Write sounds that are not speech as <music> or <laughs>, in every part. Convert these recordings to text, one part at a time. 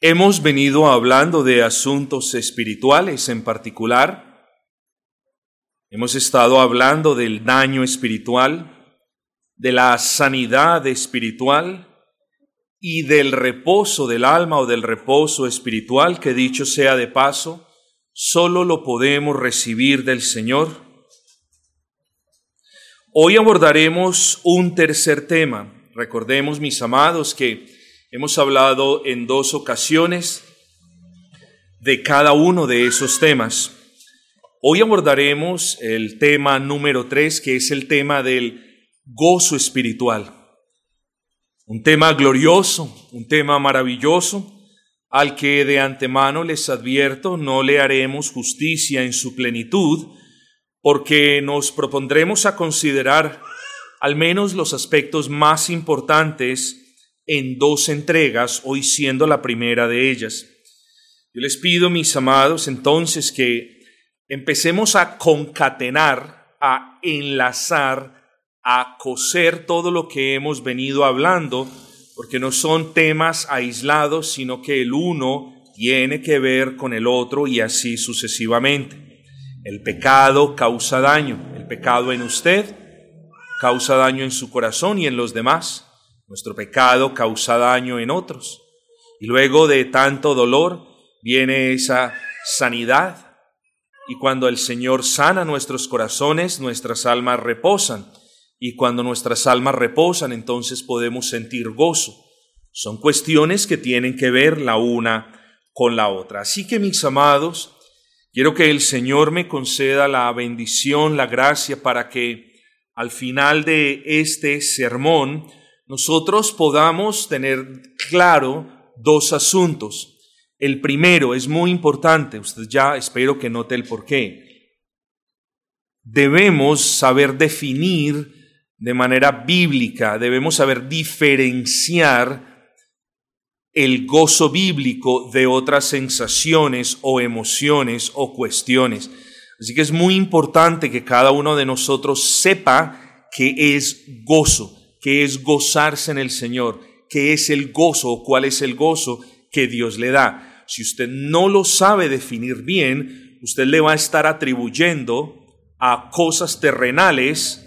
Hemos venido hablando de asuntos espirituales en particular. Hemos estado hablando del daño espiritual, de la sanidad espiritual y del reposo del alma o del reposo espiritual que dicho sea de paso, solo lo podemos recibir del Señor. Hoy abordaremos un tercer tema. Recordemos, mis amados, que Hemos hablado en dos ocasiones de cada uno de esos temas. Hoy abordaremos el tema número tres, que es el tema del gozo espiritual. Un tema glorioso, un tema maravilloso, al que de antemano les advierto no le haremos justicia en su plenitud, porque nos propondremos a considerar al menos los aspectos más importantes en dos entregas, hoy siendo la primera de ellas. Yo les pido, mis amados, entonces que empecemos a concatenar, a enlazar, a coser todo lo que hemos venido hablando, porque no son temas aislados, sino que el uno tiene que ver con el otro y así sucesivamente. El pecado causa daño, el pecado en usted causa daño en su corazón y en los demás. Nuestro pecado causa daño en otros. Y luego de tanto dolor viene esa sanidad. Y cuando el Señor sana nuestros corazones, nuestras almas reposan. Y cuando nuestras almas reposan, entonces podemos sentir gozo. Son cuestiones que tienen que ver la una con la otra. Así que mis amados, quiero que el Señor me conceda la bendición, la gracia para que al final de este sermón nosotros podamos tener claro dos asuntos. El primero es muy importante, usted ya espero que note el por qué. Debemos saber definir de manera bíblica, debemos saber diferenciar el gozo bíblico de otras sensaciones o emociones o cuestiones. Así que es muy importante que cada uno de nosotros sepa qué es gozo que es gozarse en el Señor, que es el gozo o cuál es el gozo que Dios le da. Si usted no lo sabe definir bien, usted le va a estar atribuyendo a cosas terrenales,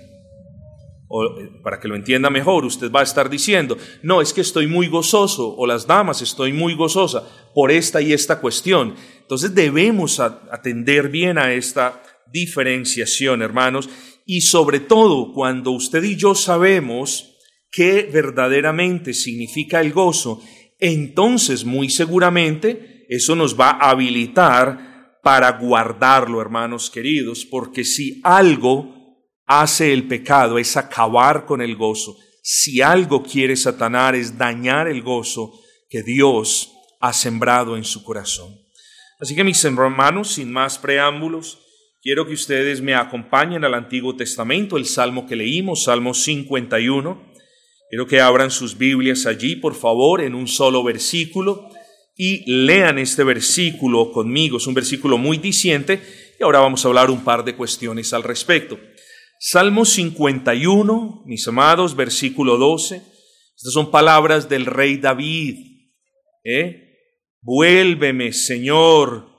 o, eh, para que lo entienda mejor, usted va a estar diciendo, no, es que estoy muy gozoso, o las damas, estoy muy gozosa por esta y esta cuestión. Entonces debemos atender bien a esta diferenciación, hermanos, y sobre todo cuando usted y yo sabemos qué verdaderamente significa el gozo, entonces muy seguramente eso nos va a habilitar para guardarlo, hermanos queridos, porque si algo hace el pecado es acabar con el gozo, si algo quiere Satanás es dañar el gozo que Dios ha sembrado en su corazón. Así que mis hermanos, sin más preámbulos, Quiero que ustedes me acompañen al Antiguo Testamento, el Salmo que leímos, Salmo 51. Quiero que abran sus Biblias allí, por favor, en un solo versículo y lean este versículo conmigo. Es un versículo muy diciente y ahora vamos a hablar un par de cuestiones al respecto. Salmo 51, mis amados, versículo 12. Estas son palabras del rey David. ¿eh? Vuélveme, Señor,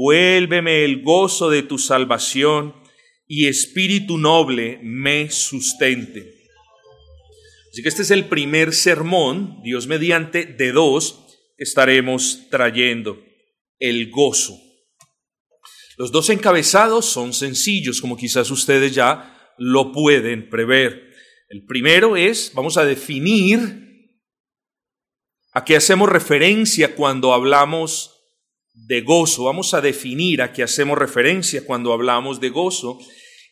Vuélveme el gozo de tu salvación y espíritu noble me sustente. Así que este es el primer sermón, Dios mediante, de dos que estaremos trayendo, el gozo. Los dos encabezados son sencillos, como quizás ustedes ya lo pueden prever. El primero es, vamos a definir a qué hacemos referencia cuando hablamos de gozo. Vamos a definir a qué hacemos referencia cuando hablamos de gozo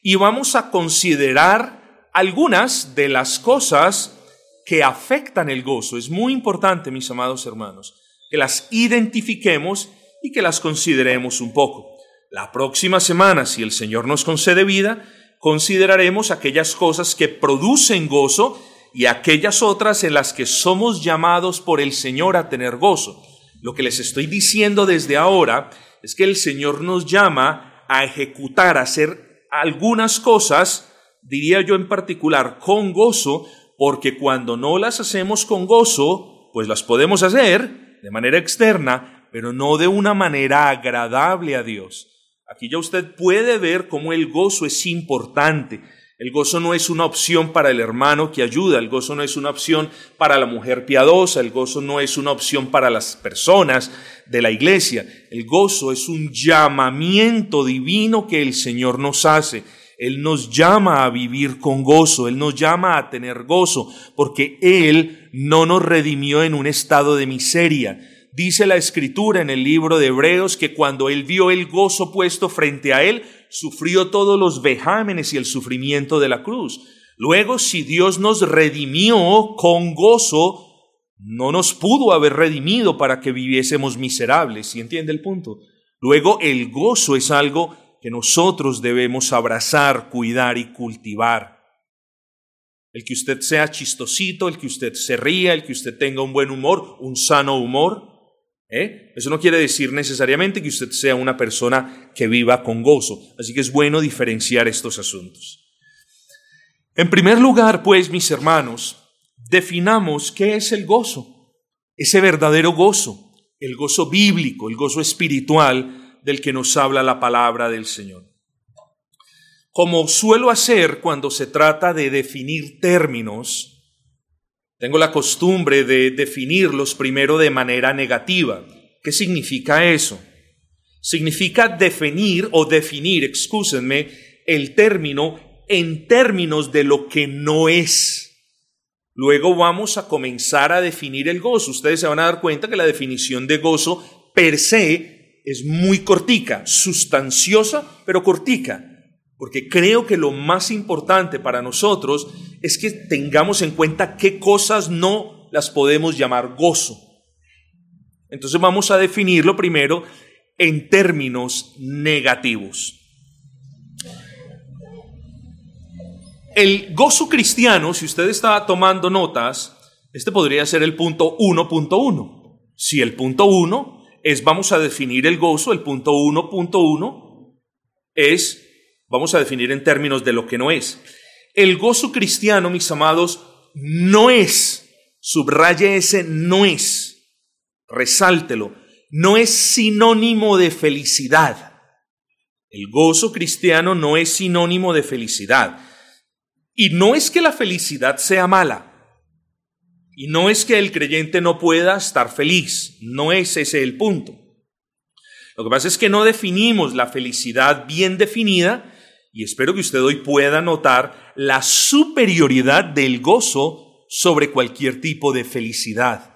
y vamos a considerar algunas de las cosas que afectan el gozo. Es muy importante, mis amados hermanos, que las identifiquemos y que las consideremos un poco. La próxima semana, si el Señor nos concede vida, consideraremos aquellas cosas que producen gozo y aquellas otras en las que somos llamados por el Señor a tener gozo. Lo que les estoy diciendo desde ahora es que el Señor nos llama a ejecutar, a hacer algunas cosas, diría yo en particular, con gozo, porque cuando no las hacemos con gozo, pues las podemos hacer, de manera externa, pero no de una manera agradable a Dios. Aquí ya usted puede ver cómo el gozo es importante. El gozo no es una opción para el hermano que ayuda, el gozo no es una opción para la mujer piadosa, el gozo no es una opción para las personas de la iglesia. El gozo es un llamamiento divino que el Señor nos hace. Él nos llama a vivir con gozo, Él nos llama a tener gozo, porque Él no nos redimió en un estado de miseria. Dice la escritura en el libro de Hebreos que cuando Él vio el gozo puesto frente a Él, sufrió todos los vejámenes y el sufrimiento de la cruz. Luego, si Dios nos redimió con gozo, no nos pudo haber redimido para que viviésemos miserables. ¿Sí entiende el punto? Luego, el gozo es algo que nosotros debemos abrazar, cuidar y cultivar. El que usted sea chistosito, el que usted se ría, el que usted tenga un buen humor, un sano humor, ¿Eh? Eso no quiere decir necesariamente que usted sea una persona que viva con gozo. Así que es bueno diferenciar estos asuntos. En primer lugar, pues, mis hermanos, definamos qué es el gozo. Ese verdadero gozo, el gozo bíblico, el gozo espiritual del que nos habla la palabra del Señor. Como suelo hacer cuando se trata de definir términos, tengo la costumbre de definirlos primero de manera negativa. ¿Qué significa eso? Significa definir o definir, excúsenme, el término en términos de lo que no es. Luego vamos a comenzar a definir el gozo. Ustedes se van a dar cuenta que la definición de gozo per se es muy cortica, sustanciosa, pero cortica. Porque creo que lo más importante para nosotros es que tengamos en cuenta qué cosas no las podemos llamar gozo. Entonces vamos a definirlo primero en términos negativos. El gozo cristiano, si usted está tomando notas, este podría ser el punto 1.1. Si el punto 1 es vamos a definir el gozo, el punto 1.1 es Vamos a definir en términos de lo que no es. El gozo cristiano, mis amados, no es, subraye ese no es, resáltelo, no es sinónimo de felicidad. El gozo cristiano no es sinónimo de felicidad. Y no es que la felicidad sea mala. Y no es que el creyente no pueda estar feliz. No es ese el punto. Lo que pasa es que no definimos la felicidad bien definida y espero que usted hoy pueda notar la superioridad del gozo sobre cualquier tipo de felicidad.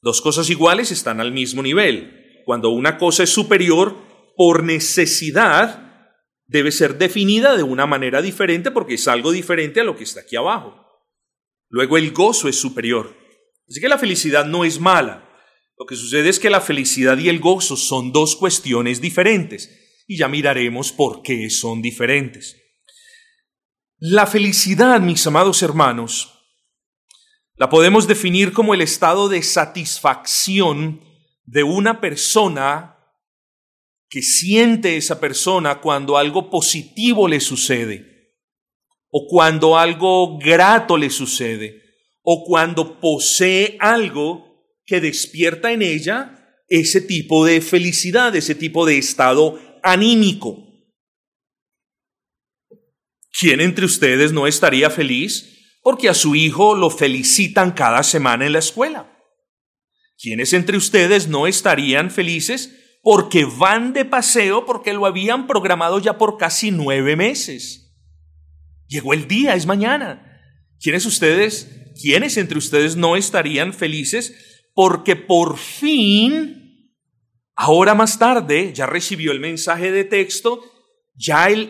Dos cosas iguales están al mismo nivel. Cuando una cosa es superior, por necesidad, debe ser definida de una manera diferente porque es algo diferente a lo que está aquí abajo. Luego el gozo es superior. Así que la felicidad no es mala. Lo que sucede es que la felicidad y el gozo son dos cuestiones diferentes y ya miraremos por qué son diferentes. La felicidad, mis amados hermanos, la podemos definir como el estado de satisfacción de una persona que siente esa persona cuando algo positivo le sucede, o cuando algo grato le sucede, o cuando posee algo que despierta en ella ese tipo de felicidad, ese tipo de estado anímico. ¿Quién entre ustedes no estaría feliz porque a su hijo lo felicitan cada semana en la escuela? ¿Quiénes entre ustedes no estarían felices porque van de paseo porque lo habían programado ya por casi nueve meses? Llegó el día, es mañana. ¿Quiénes ustedes, quiénes entre ustedes no estarían felices porque por fin Ahora más tarde ya recibió el mensaje de texto, ya el,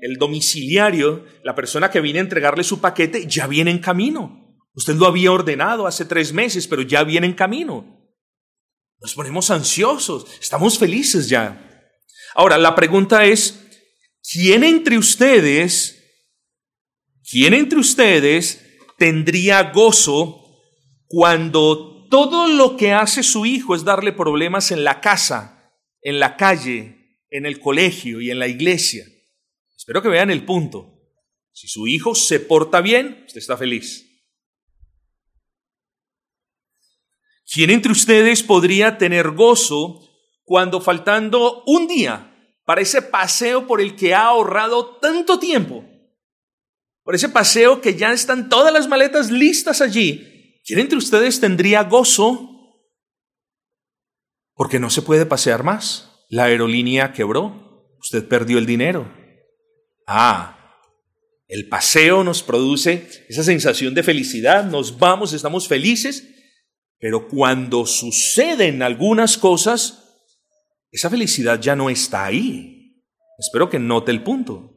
el, domiciliario, la persona que viene a entregarle su paquete, ya viene en camino. Usted lo había ordenado hace tres meses, pero ya viene en camino. Nos ponemos ansiosos, estamos felices ya. Ahora, la pregunta es, ¿quién entre ustedes, quién entre ustedes tendría gozo cuando todo lo que hace su hijo es darle problemas en la casa, en la calle, en el colegio y en la iglesia. Espero que vean el punto. Si su hijo se porta bien, usted está feliz. ¿Quién entre ustedes podría tener gozo cuando faltando un día para ese paseo por el que ha ahorrado tanto tiempo, por ese paseo que ya están todas las maletas listas allí, ¿quién entre ustedes tendría gozo? Porque no se puede pasear más. La aerolínea quebró, usted perdió el dinero. Ah, el paseo nos produce esa sensación de felicidad, nos vamos, estamos felices, pero cuando suceden algunas cosas, esa felicidad ya no está ahí. Espero que note el punto.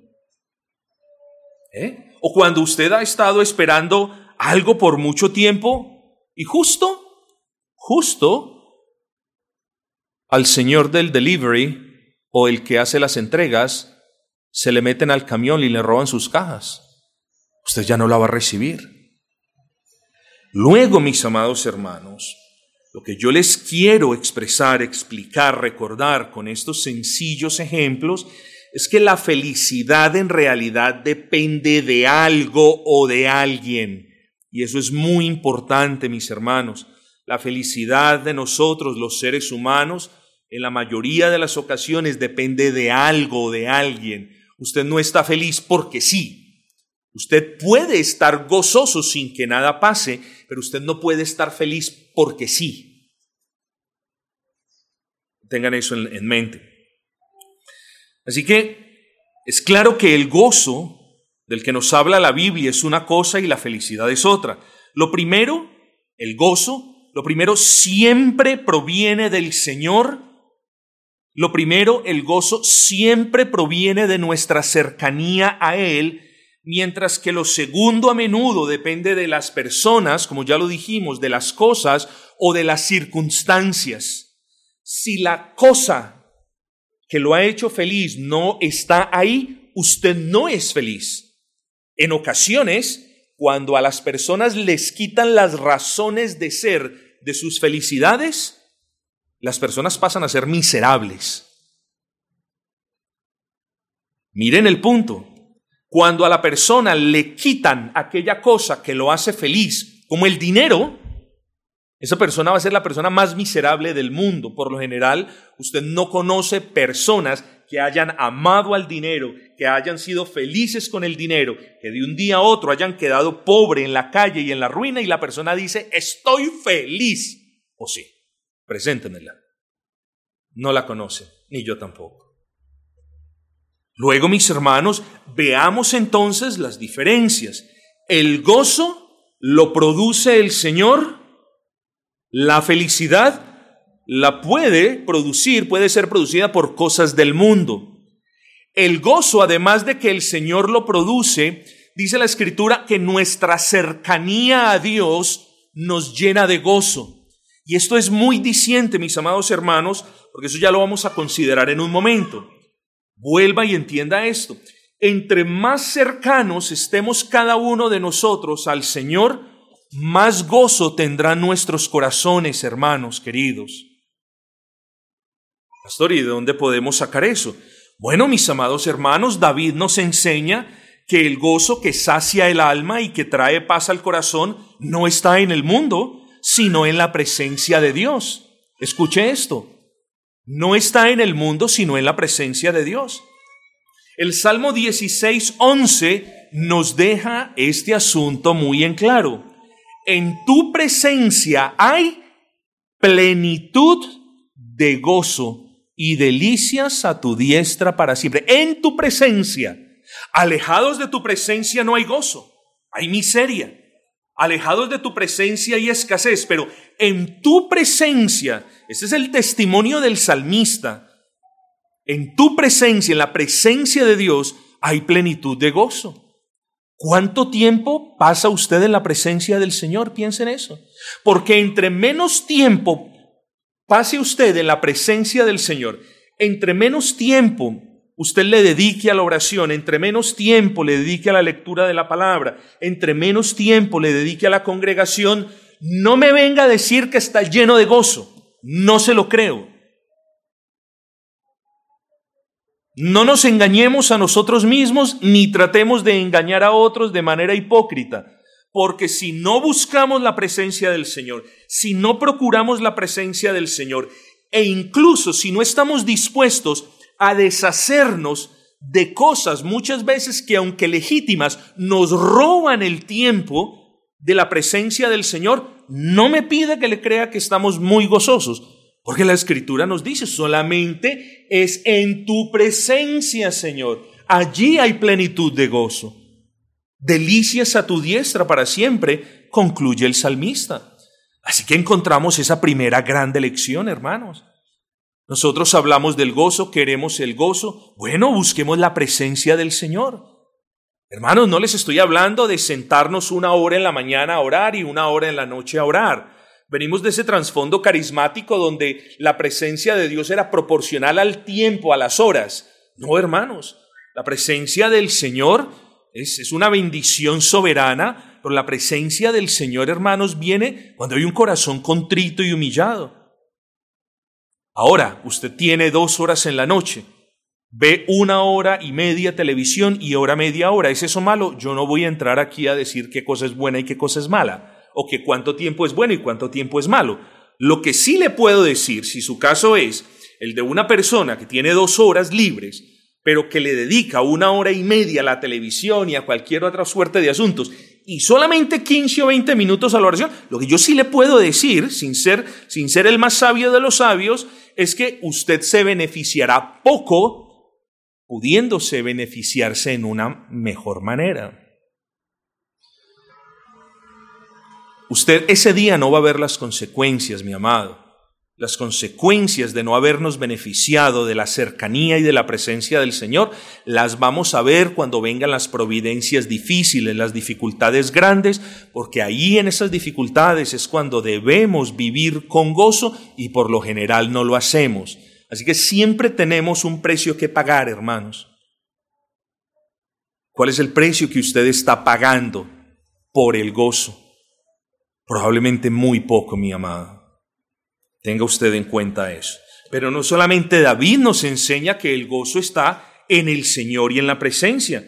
¿Eh? O cuando usted ha estado esperando algo por mucho tiempo y justo, justo al señor del delivery o el que hace las entregas, se le meten al camión y le roban sus cajas. Usted ya no la va a recibir. Luego, mis amados hermanos, lo que yo les quiero expresar, explicar, recordar con estos sencillos ejemplos es que la felicidad en realidad depende de algo o de alguien. Y eso es muy importante, mis hermanos. La felicidad de nosotros, los seres humanos, en la mayoría de las ocasiones depende de algo de alguien. Usted no está feliz porque sí. Usted puede estar gozoso sin que nada pase, pero usted no puede estar feliz porque sí. Tengan eso en, mente. Así que es claro que el gozo del que nos habla la Biblia es una cosa y la felicidad es otra. Lo primero, el gozo, lo primero siempre proviene del Señor. Lo primero, el gozo siempre proviene de nuestra cercanía a Él mientras que lo segundo a menudo depende de las personas, como ya lo dijimos, de las cosas o de las circunstancias. Si la cosa que lo ha hecho feliz no está ahí, usted no es feliz. En ocasiones, cuando a las personas les quitan las razones de ser de sus felicidades, las personas pasan a ser miserables. Miren el punto. Cuando a la persona le quitan aquella cosa que lo hace feliz, como el dinero, esa persona va a ser la persona más miserable del mundo. Por lo general, usted no conoce personas que hayan amado al dinero, que hayan sido felices con el dinero, que de un día a otro hayan quedado pobre en la calle y en la ruina y la persona dice, estoy feliz. O sí, preséntenmela. No la conoce, ni yo tampoco. Luego, mis hermanos, veamos entonces las diferencias. El gozo lo produce el Señor, la felicidad la puede producir, puede ser producida por cosas del mundo. El gozo, además de que el Señor lo produce, dice la Escritura que nuestra cercanía a Dios nos llena de gozo. Y esto es muy diciente, mis amados hermanos, porque eso ya lo vamos a considerar en un momento. Vuelva y entienda esto. Entre más cercanos estemos cada uno de nosotros al Señor, más gozo tendrán nuestros corazones, hermanos queridos. Pastor, ¿y de dónde podemos sacar eso? Bueno, mis amados hermanos, David nos enseña que el gozo que sacia el alma y que trae paz al corazón no está en el mundo, sino en la presencia de Dios. Escuche esto no está en el mundo, sino en la presencia de Dios. El Salmo 16, 11 nos deja este asunto muy en claro. En tu presencia hay plenitud de gozo y delicias a tu diestra para siempre. En tu presencia. Alejados de tu presencia no hay gozo, hay miseria. Alejados de tu presencia hay escasez, pero en tu presencia ese es el testimonio del salmista. En tu presencia, en la presencia de Dios, hay plenitud de gozo. ¿Cuánto tiempo pasa usted en la presencia del Señor? Piensa en eso. Porque entre menos tiempo pase usted en la presencia del Señor, entre menos tiempo usted le dedique a la oración, entre menos tiempo le dedique a la lectura de la palabra, entre menos tiempo le dedique a la congregación, no me venga a decir que está lleno de gozo. No se lo creo. No nos engañemos a nosotros mismos ni tratemos de engañar a otros de manera hipócrita, Porque si no buscamos la presencia del Señor, si no procuramos la presencia del Señor, e incluso si no estamos dispuestos a deshacernos de cosas muchas veces que aunque legítimas nos roban el tiempo de la presencia del Señor, no me pida que le crea que estamos muy gozosos, porque la escritura nos dice, solamente es en tu presencia, Señor. Allí hay plenitud de gozo. Delicias a tu diestra para siempre, concluye el salmista. Así que encontramos esa primera grande lección, hermanos. Nosotros hablamos del gozo, queremos el gozo. Bueno, busquemos la presencia del Señor. Hermanos, no les estoy hablando de sentarnos una hora en la mañana a orar y una hora en la noche a orar. Venimos de ese trasfondo carismático donde la presencia de Dios era proporcional al tiempo, a las horas. No, hermanos, la presencia del Señor es, una bendición soberana, pero la presencia del Señor, hermanos, viene cuando hay un corazón contrito y humillado. Ahora, usted tiene dos horas en la noche, ve una hora y media televisión y hora media hora. ¿Es eso malo? Yo no voy a entrar aquí a decir qué cosa es buena y qué cosa es mala, o que cuánto tiempo es bueno y cuánto tiempo es malo. Lo que sí le puedo decir, si su caso es el de una persona que tiene dos horas libres, pero que le dedica una hora y media a la televisión y a cualquier otra suerte de asuntos, y solamente 15 o 20 minutos a la oración, lo que yo sí le puedo decir, sin ser, sin ser el más sabio de los sabios, es que usted se beneficiará poco pudiéndose beneficiarse en una mejor manera. Usted ese día no va a ver las consecuencias, mi amado las consecuencias de no habernos beneficiado de la cercanía y de la presencia del Señor, las vamos a ver cuando vengan las providencias difíciles, las dificultades grandes, porque ahí en esas dificultades es cuando debemos vivir con gozo y por lo general no lo hacemos. Así que siempre tenemos un precio que pagar, hermanos. ¿Cuál es el precio que usted está pagando por el gozo? Probablemente muy poco, mi amado. Tenga usted en cuenta eso. Pero no solamente David nos enseña que el gozo está en el Señor y en la presencia.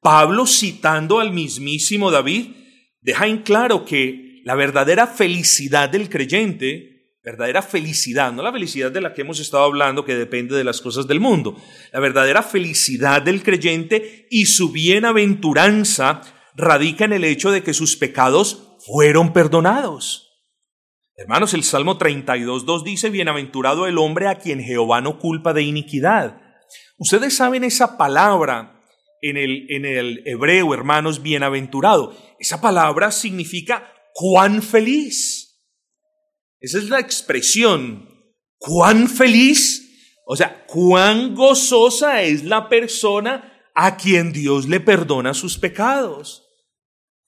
Pablo, citando al mismísimo David, deja en claro que la verdadera felicidad del creyente, verdadera felicidad, no la felicidad de la que hemos estado hablando que depende de las cosas del mundo, la verdadera felicidad del creyente y su bienaventuranza radica en el hecho de que sus pecados fueron perdonados. Hermanos, el Salmo 32.2 dice, Bienaventurado el hombre a quien Jehová no culpa de iniquidad. Ustedes saben esa palabra en el, en el hebreo, hermanos, bienaventurado. Esa palabra significa cuán feliz. Esa es la expresión, cuán feliz. O sea, cuán gozosa es la persona a quien Dios le perdona sus pecados.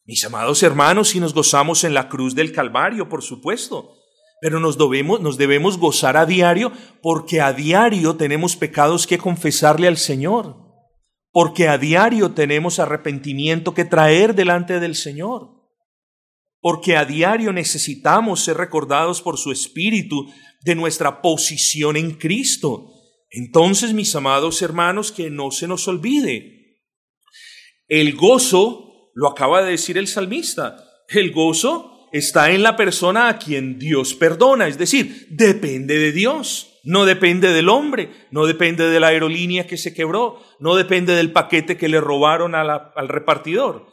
Mis amados hermanos, si nos gozamos en la cruz del Calvario, por supuesto, pero nos debemos, nos debemos gozar a diario porque a diario tenemos pecados que confesarle al Señor, porque a diario tenemos arrepentimiento que traer delante del Señor, porque a diario necesitamos ser recordados por su Espíritu de nuestra posición en Cristo. Entonces, mis amados hermanos, que no se nos olvide, el gozo lo acaba de decir el salmista. El gozo está en la persona a quien Dios perdona, es decir, depende de Dios. No depende del hombre, no depende de la aerolínea que se quebró, no depende del paquete que le robaron al repartidor.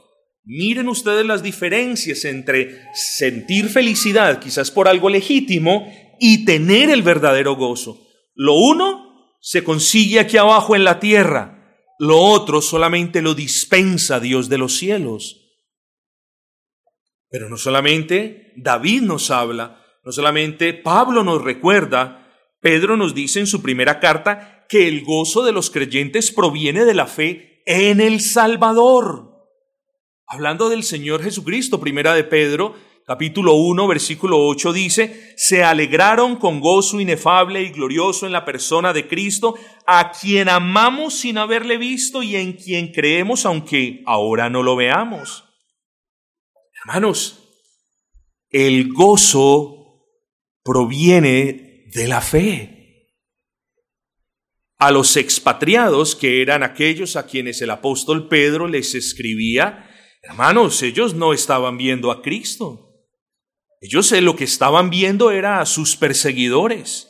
Miren ustedes las diferencias entre sentir felicidad, quizás por algo legítimo, y tener el verdadero gozo. Lo uno se consigue aquí abajo en la tierra, lo otro solamente lo dispensa Dios de los cielos. Pero no solamente David nos habla, no solamente Pablo nos recuerda, Pedro nos dice en su primera carta que el gozo de los creyentes proviene de la fe en el Salvador. Hablando del Señor Jesucristo, primera de Pedro, capítulo 1, versículo 8 dice, se alegraron con gozo inefable y glorioso en la persona de Cristo, a quien amamos sin haberle visto y en quien creemos aunque ahora no lo veamos. Hermanos, el gozo proviene de la fe. A los expatriados, que eran aquellos a quienes el apóstol Pedro les escribía, Hermanos, ellos no estaban viendo a Cristo. Ellos eh, lo que estaban viendo era a sus perseguidores.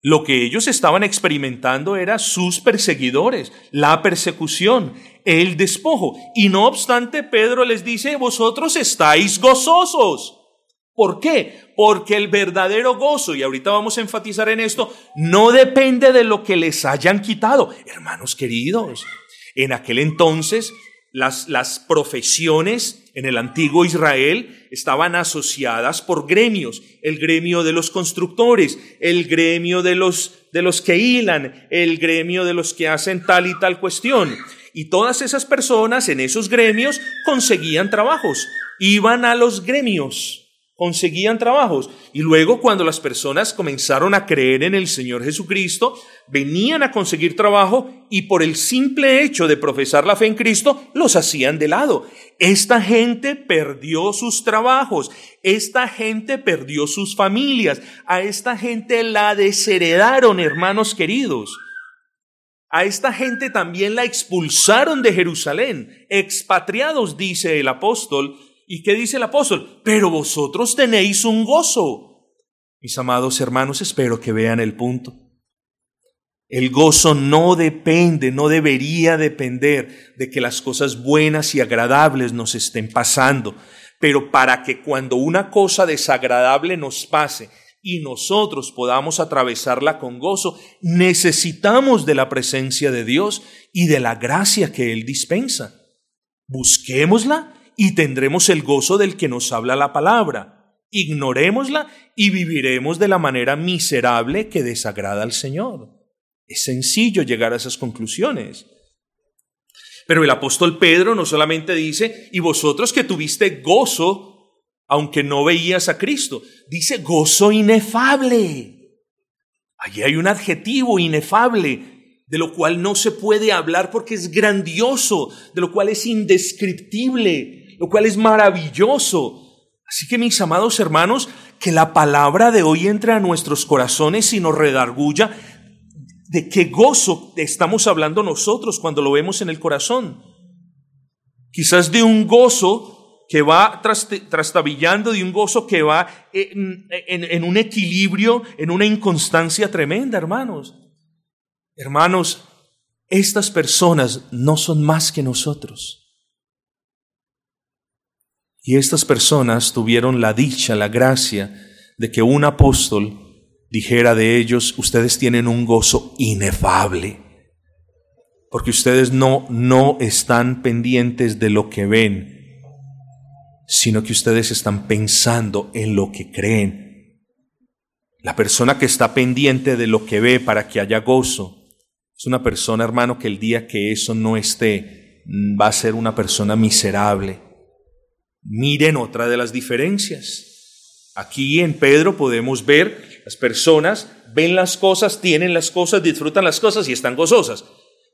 Lo que ellos estaban experimentando era sus perseguidores, la persecución, el despojo. Y no obstante, Pedro les dice, vosotros estáis gozosos. ¿Por qué? Porque el verdadero gozo, y ahorita vamos a enfatizar en esto, no depende de lo que les hayan quitado. Hermanos queridos, en aquel entonces las, las profesiones en el antiguo Israel estaban asociadas por gremios, el gremio de los constructores, el gremio de los, de los que hilan, el gremio de los que hacen tal y tal cuestión. Y todas esas personas en esos gremios conseguían trabajos, iban a los gremios conseguían trabajos. Y luego cuando las personas comenzaron a creer en el Señor Jesucristo, venían a conseguir trabajo y por el simple hecho de profesar la fe en Cristo, los hacían de lado. Esta gente perdió sus trabajos, esta gente perdió sus familias, a esta gente la desheredaron, hermanos queridos. A esta gente también la expulsaron de Jerusalén, expatriados, dice el apóstol, ¿Y qué dice el apóstol? Pero vosotros tenéis un gozo. Mis amados hermanos, espero que vean el punto. El gozo no depende, no debería depender de que las cosas buenas y agradables nos estén pasando, pero para que cuando una cosa desagradable nos pase y nosotros podamos atravesarla con gozo, necesitamos de la presencia de Dios y de la gracia que Él dispensa. Busquémosla y tendremos el gozo del que nos habla la palabra. Ignorémosla y viviremos de la manera miserable que desagrada al Señor. Es sencillo llegar a esas conclusiones. Pero el apóstol Pedro no solamente dice, y vosotros que tuviste gozo, aunque no veías a Cristo, dice gozo inefable. Allí hay un adjetivo inefable, de lo cual no se puede hablar porque es grandioso, de lo cual es indescriptible, lo cual es maravilloso. Así que mis amados hermanos, que la palabra de hoy entre a nuestros corazones y nos redarguya de qué gozo estamos hablando nosotros cuando lo vemos en el corazón. Quizás de un gozo que va trastabillando, de un gozo que va en, en un equilibrio, en una inconstancia tremenda, hermanos. Hermanos, estas personas no son más que nosotros. Y estas personas tuvieron la dicha, la gracia de que un apóstol dijera de ellos, ustedes tienen un gozo inefable, porque ustedes no, no están pendientes de lo que ven, sino que ustedes están pensando en lo que creen. La persona que está pendiente de lo que ve para que haya gozo es una persona, hermano, que el día que eso no esté, va a ser una persona miserable Miren otra de las diferencias. Aquí en Pedro podemos ver las personas ven las cosas, tienen las cosas, disfrutan las cosas y están gozosas.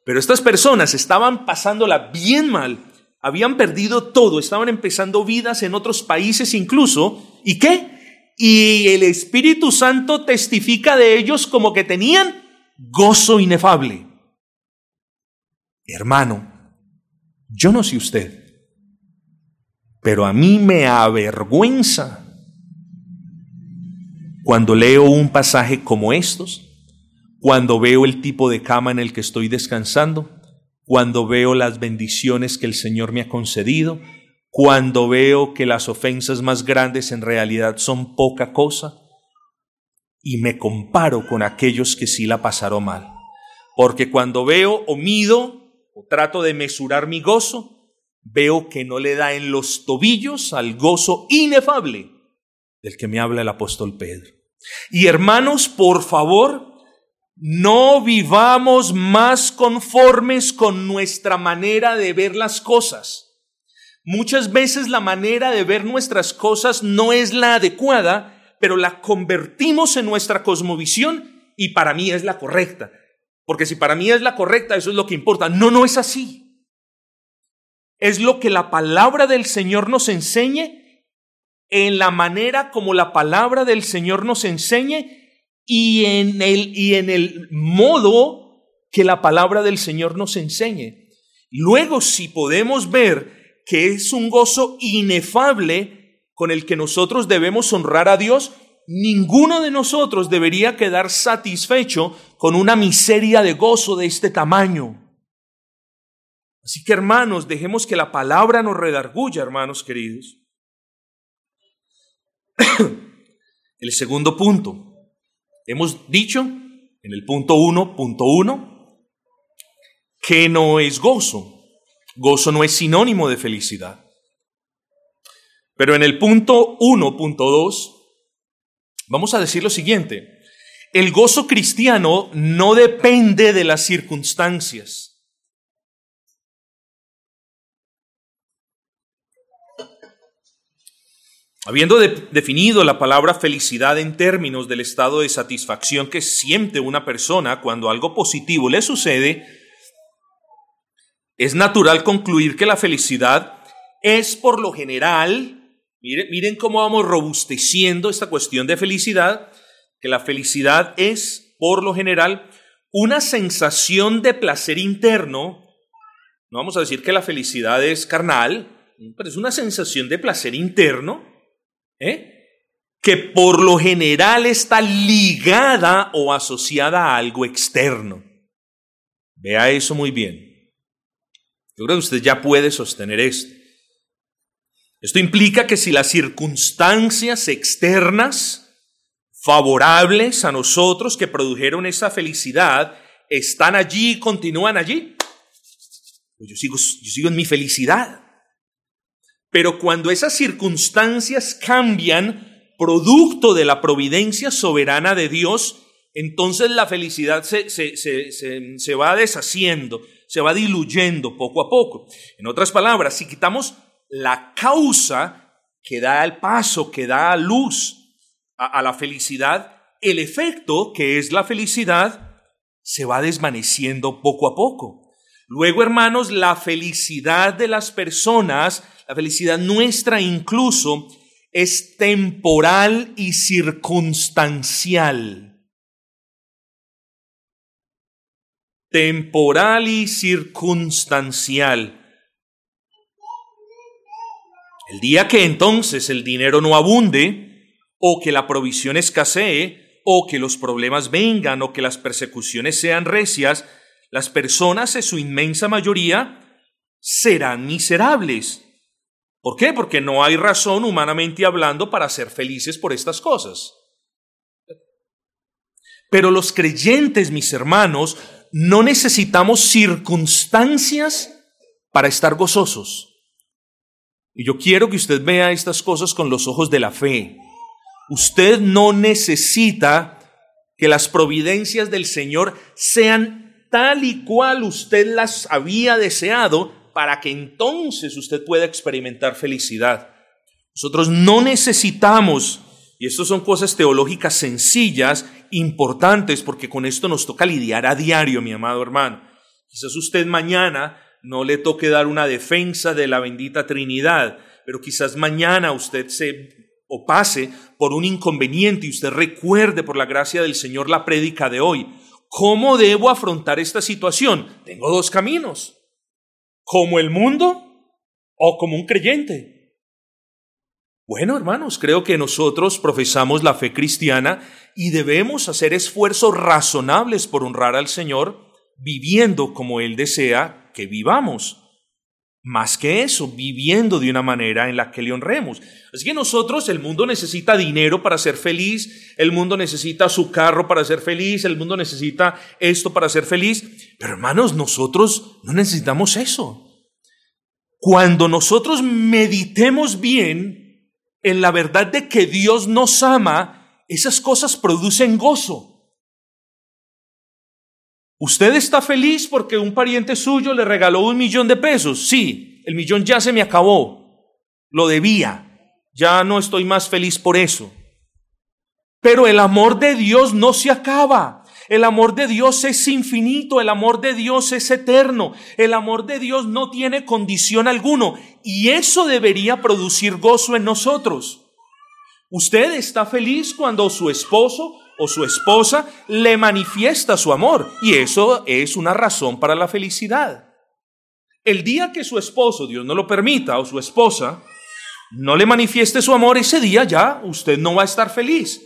Pero estas personas estaban pasándola bien mal, habían perdido todo, estaban empezando vidas en otros países incluso. ¿Y qué? Y el Espíritu Santo testifica de ellos como que tenían gozo inefable. Hermano, yo no sé usted, pero a mí me avergüenza cuando leo un pasaje como estos, cuando veo el tipo de cama en el que estoy descansando, cuando veo las bendiciones que el Señor me ha concedido, cuando veo que las ofensas más grandes en realidad son poca cosa, y me comparo con aquellos que sí la pasaron mal. Porque cuando veo o mido o trato de mesurar mi gozo, veo que no le da en los tobillos al gozo inefable del que me habla el apóstol Pedro. Y hermanos, por favor, no vivamos más conformes con nuestra manera de ver las cosas. Muchas veces la manera de ver nuestras cosas no es la adecuada, pero la convertimos en nuestra cosmovisión y para mí es la correcta. Porque si para mí es la correcta, eso es lo que importa. No, no es así es lo que la palabra del Señor nos enseñe, en la manera como la palabra del Señor nos enseñe y en el, y en el modo que la palabra del Señor nos enseñe. Luego, si podemos ver que es un gozo inefable con el que nosotros debemos honrar a Dios, ninguno de nosotros debería quedar satisfecho con una miseria de gozo de este tamaño. Así que hermanos, dejemos que la palabra nos redarguya, hermanos queridos. <coughs> el segundo punto. Hemos dicho en el punto 1.1 que no es gozo. Gozo no es sinónimo de felicidad. Pero en el punto 1.2 vamos a decir lo siguiente. El gozo cristiano no depende de las circunstancias. Habiendo definido la palabra felicidad en términos del estado de satisfacción que siente una persona cuando algo positivo le sucede, es natural concluir que la felicidad es por lo general, miren, miren cómo vamos robusteciendo esta cuestión de felicidad, que la felicidad es por lo general una sensación de placer interno, no vamos a decir que la felicidad es carnal, pero es una sensación de placer interno ¿eh? que por lo general está ligada o asociada a algo externo. Vea eso muy bien. Yo creo que usted ya puede sostener esto. Esto implica que si las circunstancias externas favorables a nosotros que produjeron esa felicidad están allí y continúan allí, pues sigo, yo sigo en mi felicidad. Pero cuando esas circunstancias cambian, producto de la providencia soberana de Dios, entonces la felicidad se, se, va deshaciendo, se va diluyendo poco a poco. En otras palabras, si quitamos la causa que da el paso, que da luz a, a la felicidad, el efecto que es la felicidad se va desvaneciendo poco a poco. Luego, hermanos, la felicidad de las personas la felicidad nuestra incluso es temporal y circunstancial. Temporal y circunstancial. El día que entonces el dinero no abunde, o que la provisión escasee, o que los problemas vengan, o que las persecuciones sean recias, las personas en su inmensa mayoría serán miserables. ¿Por qué? Porque no hay razón humanamente hablando para ser felices por estas cosas. Pero los creyentes, mis hermanos, no necesitamos circunstancias para estar gozosos. Y yo quiero que usted vea estas cosas con los ojos de la fe. Usted no necesita que las providencias del Señor sean tal y cual usted las había deseado para que entonces usted pueda experimentar felicidad. Nosotros no necesitamos, y esto son cosas teológicas sencillas, importantes, porque con esto nos toca lidiar a diario, mi amado hermano. Quizás usted mañana no le toque dar una defensa de la bendita Trinidad, pero quizás mañana usted se o pase por un inconveniente y usted recuerde por la gracia del Señor la prédica de hoy. ¿Cómo debo afrontar esta situación? Tengo dos caminos como el mundo o como un creyente. Bueno, hermanos, creo que nosotros profesamos la fe cristiana y debemos hacer esfuerzos razonables por honrar al Señor, viviendo como Él desea que vivamos. Más que eso, viviendo de una manera en la que le honremos. Así que nosotros, el mundo necesita dinero para ser feliz, el mundo necesita su carro para ser feliz, el mundo necesita esto para ser feliz. Pero hermanos, nosotros no necesitamos eso. Cuando nosotros meditemos bien en la verdad de que Dios nos ama, esas cosas producen gozo. ¿Usted está feliz porque un pariente suyo le regaló un millón de pesos? Sí, el millón ya se me acabó. Lo debía. Ya no estoy más feliz por eso. Pero el amor de Dios no se acaba. El amor de Dios es infinito, el amor de Dios es eterno, el amor de Dios no tiene condición alguno y eso debería producir gozo en nosotros. Usted está feliz cuando su esposo o su esposa le manifiesta su amor. Y eso es una razón para la felicidad. El día que su esposo, Dios no lo permita, o su esposa, no le manifieste su amor, ese día ya usted no va a estar feliz.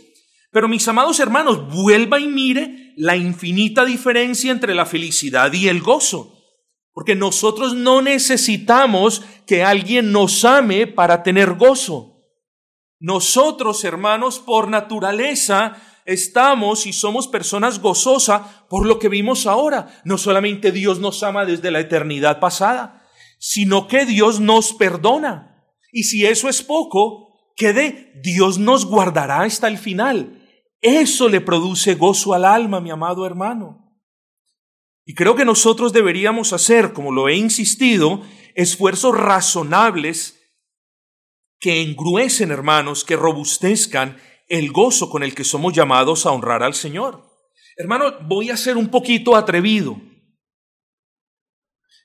Pero mis amados hermanos, vuelva y mire la infinita diferencia entre la felicidad y el gozo. Porque nosotros no necesitamos que alguien nos ame para tener gozo. Nosotros, hermanos, por naturaleza, estamos y somos personas gozosas por lo que vimos ahora. No solamente Dios nos ama desde la eternidad pasada, sino que Dios nos perdona. Y si eso es poco, que de Dios nos guardará hasta el final. Eso le produce gozo al alma, mi amado hermano. Y creo que nosotros deberíamos hacer, como lo he insistido, esfuerzos razonables que engruecen, hermanos, que robustezcan el gozo con el que somos llamados a honrar al Señor. Hermano, voy a ser un poquito atrevido.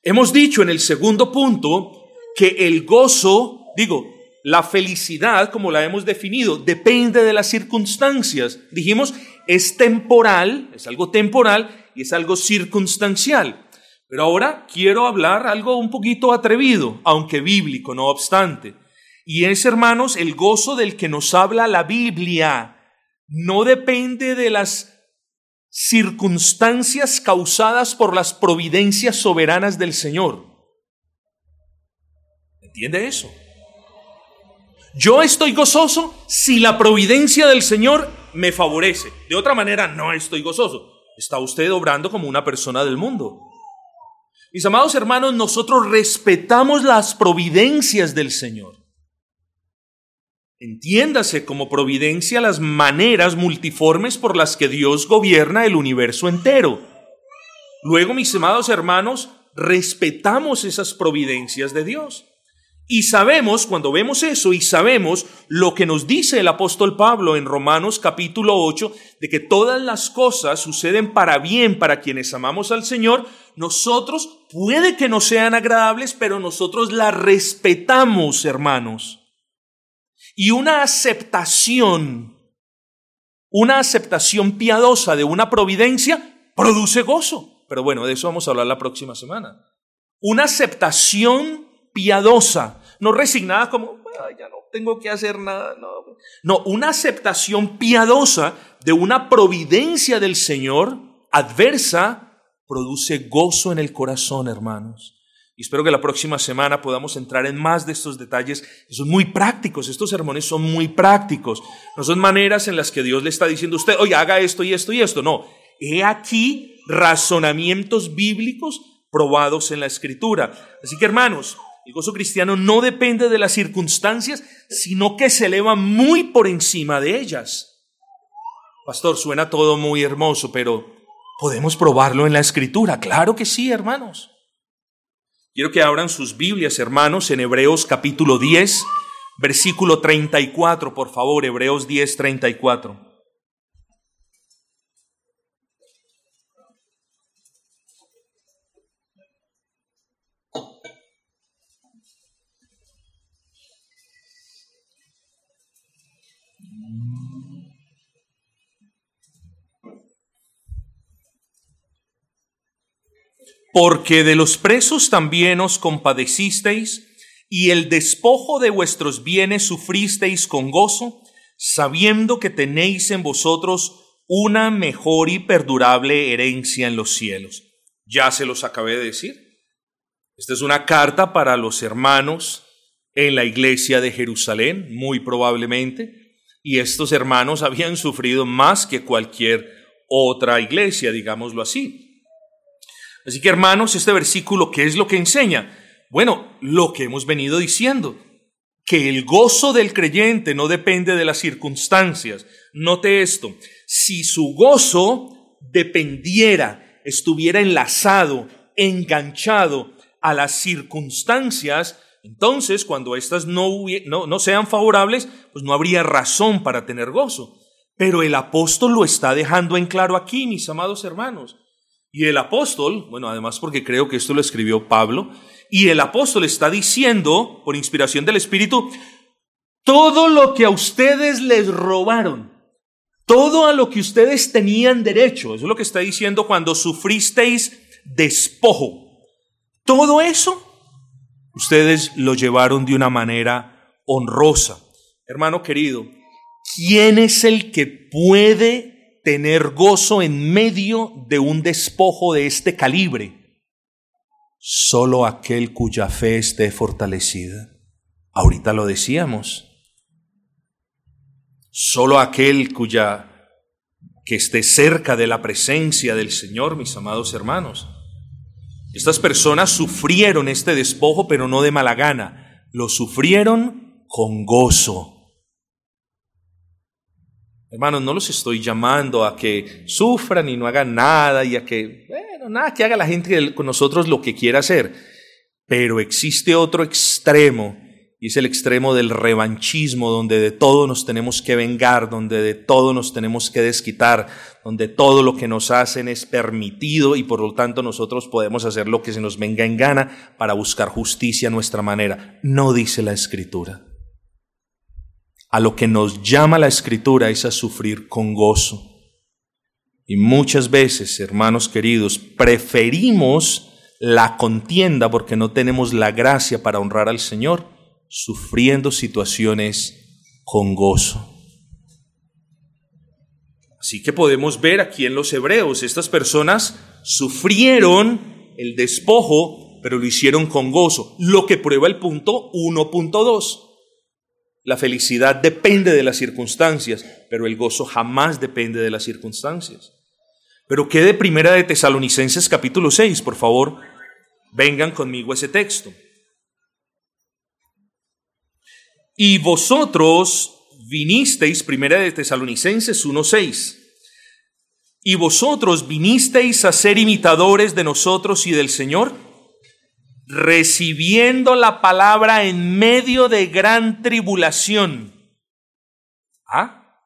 Hemos dicho en el segundo punto que el gozo, digo, la felicidad, como la hemos definido, depende de las circunstancias. Dijimos, es temporal, es algo temporal y es algo circunstancial. Pero ahora quiero hablar algo un poquito atrevido, aunque bíblico, no obstante. Y es, hermanos, el gozo del que nos habla la Biblia. No depende de las circunstancias causadas por las providencias soberanas del Señor. ¿Entiende eso? Yo estoy gozoso si la providencia del Señor me favorece. De otra manera, no estoy gozoso. Está usted obrando como una persona del mundo. Mis amados hermanos, nosotros respetamos las providencias del Señor. Entiéndase como providencia las maneras multiformes por las que Dios gobierna el universo entero. Luego, mis amados hermanos, respetamos esas providencias de Dios. Y sabemos, cuando vemos eso, y sabemos lo que nos dice el apóstol Pablo en Romanos capítulo 8, de que todas las cosas suceden para bien para quienes amamos al Señor, nosotros puede que no sean agradables, pero nosotros las respetamos, hermanos. Y una aceptación, una aceptación piadosa de una providencia produce gozo. Pero bueno, de eso vamos a hablar la próxima semana. Una aceptación piadosa, no resignada como, ya no tengo que hacer nada. No. no, una aceptación piadosa de una providencia del Señor adversa produce gozo en el corazón, hermanos. Y espero que la próxima semana podamos entrar en más de estos detalles que son muy prácticos. Estos sermones son muy prácticos. No son maneras en las que Dios le está diciendo a usted, oye, haga esto y esto y esto. No, he aquí razonamientos bíblicos probados en la Escritura. Así que hermanos, el gozo cristiano no depende de las circunstancias, sino que se eleva muy por encima de ellas. Pastor, suena todo muy hermoso, pero ¿podemos probarlo en la escritura? Claro que sí, hermanos. Quiero que abran sus Biblias, hermanos, en Hebreos capítulo 10, versículo 34, por favor, Hebreos 10, 34. Porque de los presos también os compadecisteis, y el despojo de vuestros bienes sufristeis con gozo, sabiendo que tenéis en vosotros una mejor y perdurable herencia en los cielos. Ya se los acabé de decir. Esta es una carta para los hermanos en la iglesia de Jerusalén, muy probablemente, y estos hermanos habían sufrido más que cualquier otra iglesia, digámoslo así. Así que hermanos, este versículo, ¿qué es lo que enseña? Bueno, lo que hemos venido diciendo, que el gozo del creyente no depende de las circunstancias. Note esto, si su gozo dependiera, estuviera enlazado, enganchado a las circunstancias, entonces cuando éstas no, no, no sean favorables, pues no habría razón para tener gozo. Pero el apóstol lo está dejando en claro aquí, mis amados hermanos. Y el apóstol, bueno, además porque creo que esto lo escribió Pablo, y el apóstol está diciendo, por inspiración del Espíritu, todo lo que a ustedes les robaron, todo a lo que ustedes tenían derecho, eso es lo que está diciendo cuando sufristeis despojo. Todo eso Ustedes lo llevaron de una manera honrosa. Hermano querido, ¿quién es el que puede tener gozo en medio de un despojo de este calibre? Solo aquel cuya fe esté fortalecida. Ahorita lo decíamos. Solo aquel cuya que esté cerca de la presencia del Señor, mis amados hermanos. Estas personas sufrieron este despojo, pero no de mala gana, lo sufrieron con gozo. Hermanos, no los estoy llamando a que sufran y no hagan nada y a que, bueno, nada, que haga la gente con nosotros lo que quiera hacer. Pero existe otro extremo y es el extremo del revanchismo, donde de todo nos tenemos que vengar, donde de todo nos tenemos que desquitar, donde todo lo que nos hacen es permitido y por lo tanto nosotros podemos hacer lo que se nos venga en gana para buscar justicia a nuestra manera. No dice la escritura. A lo que nos llama la escritura es a sufrir con gozo. Y muchas veces, hermanos queridos, preferimos la contienda porque no tenemos la gracia para honrar al Señor sufriendo situaciones con gozo. Así que podemos ver aquí en los hebreos, estas personas sufrieron el despojo, pero lo hicieron con gozo, lo que prueba el punto 1.2. La felicidad depende de las circunstancias, pero el gozo jamás depende de las circunstancias. Pero ¿qué de primera de Tesalonicenses capítulo 6? Por favor, vengan conmigo ese texto. Y vosotros vinisteis, primera de Tesalonicenses 1.6, y vosotros vinisteis a ser imitadores de nosotros y del Señor, recibiendo la palabra en medio de gran tribulación. ¿Ah?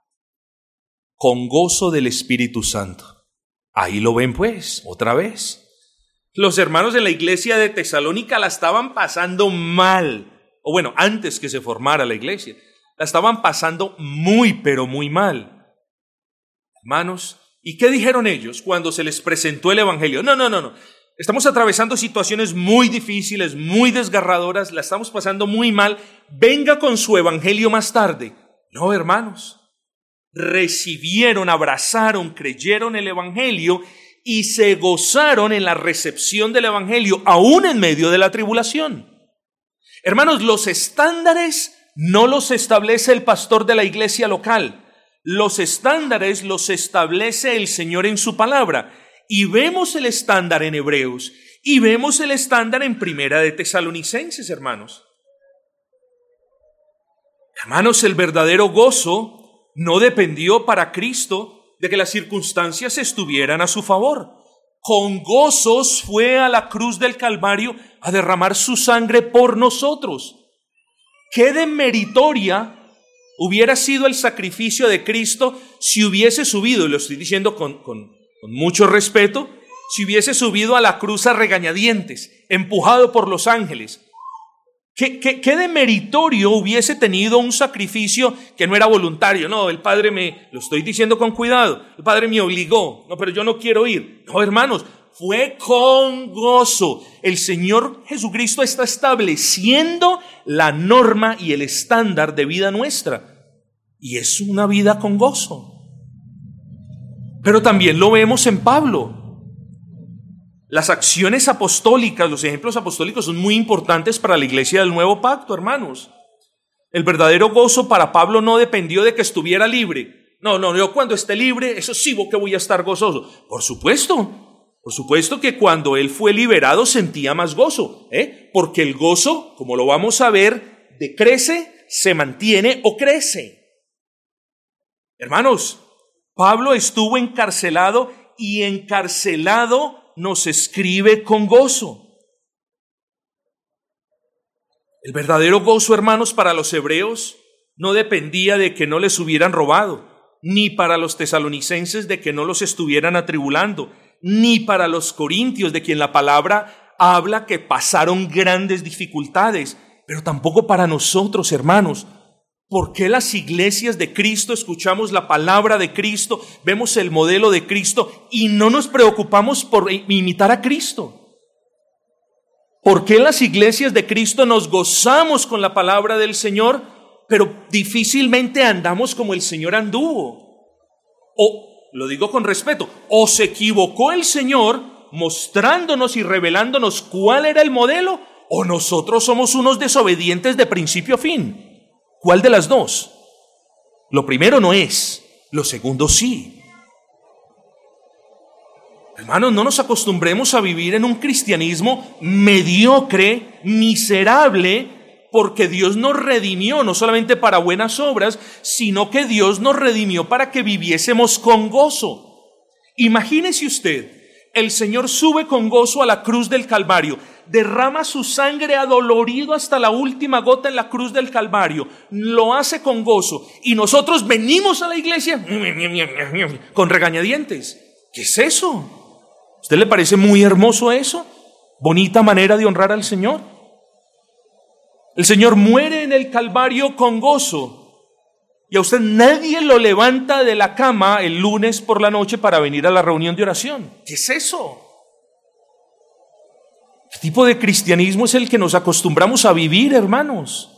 Con gozo del Espíritu Santo. Ahí lo ven pues, otra vez. Los hermanos de la iglesia de Tesalónica la estaban pasando mal o bueno, antes que se formara la iglesia, la estaban pasando muy, pero muy mal. Hermanos, ¿y qué dijeron ellos cuando se les presentó el Evangelio? No, no, no, no. Estamos atravesando situaciones muy difíciles, muy desgarradoras, la estamos pasando muy mal. Venga con su Evangelio más tarde. No, hermanos. Recibieron, abrazaron, creyeron el Evangelio y se gozaron en la recepción del Evangelio, aún en medio de la tribulación. Hermanos, los estándares no los establece el pastor de la iglesia local. Los estándares los establece el Señor en su palabra. Y vemos el estándar en Hebreos y vemos el estándar en Primera de Tesalonicenses, hermanos. Hermanos, el verdadero gozo no dependió para Cristo de que las circunstancias estuvieran a su favor con gozos fue a la cruz del Calvario a derramar su sangre por nosotros. ¿Qué de meritoria hubiera sido el sacrificio de Cristo si hubiese subido, y lo estoy diciendo con, con, mucho respeto, si hubiese subido a la cruz a regañadientes, empujado por los ángeles? ¿Qué, qué, qué de meritorio hubiese tenido un sacrificio que no era voluntario? No, el Padre me, lo estoy diciendo con cuidado, el Padre me obligó, no, pero yo no quiero ir. No, hermanos, fue con gozo. El Señor Jesucristo está estableciendo la norma y el estándar de vida nuestra. Y es una vida con gozo. Pero también lo vemos en Pablo. Las acciones apostólicas, los ejemplos apostólicos son muy importantes para la iglesia del nuevo pacto, hermanos. El verdadero gozo para Pablo no dependió de que estuviera libre. No, no, yo cuando esté libre, eso sí que voy a estar gozoso. Por supuesto, por supuesto que cuando él fue liberado sentía más gozo, ¿eh? porque el gozo, como lo vamos a ver, decrece, se mantiene o crece. Hermanos, Pablo estuvo encarcelado y encarcelado nos escribe con gozo. El verdadero gozo, hermanos, para los hebreos no dependía de que no les hubieran robado, ni para los tesalonicenses de que no los estuvieran atribulando, ni para los corintios de quien la palabra habla que pasaron grandes dificultades, pero tampoco para nosotros, hermanos, ¿Por qué las iglesias de Cristo escuchamos la palabra de Cristo, vemos el modelo de Cristo y no nos preocupamos por imitar a Cristo? ¿Por qué las iglesias de Cristo nos gozamos con la palabra del Señor, pero difícilmente andamos como el Señor anduvo? O, lo digo con respeto, o se equivocó el Señor mostrándonos y revelándonos cuál era el modelo, o nosotros somos unos desobedientes de principio a fin. ¿Cuál de las dos? Lo primero no es, lo segundo sí. Hermanos, no nos acostumbremos a vivir en un cristianismo mediocre, miserable, porque Dios nos redimió no solamente para buenas obras, sino que Dios nos redimió para que viviésemos con gozo. Imagínese usted, el Señor sube con gozo a la cruz del Calvario, derrama su sangre adolorido hasta la última gota en la cruz del Calvario, lo hace con gozo, y nosotros venimos a la iglesia con regañadientes. ¿Qué es eso? ¿Usted le parece muy hermoso eso? Bonita manera de honrar al Señor. El Señor muere en el Calvario con gozo. Y a usted nadie lo levanta de la cama el lunes por la noche para venir a la reunión de oración. ¿Qué es eso? ¿Qué tipo de cristianismo es el que nos acostumbramos a vivir, hermanos?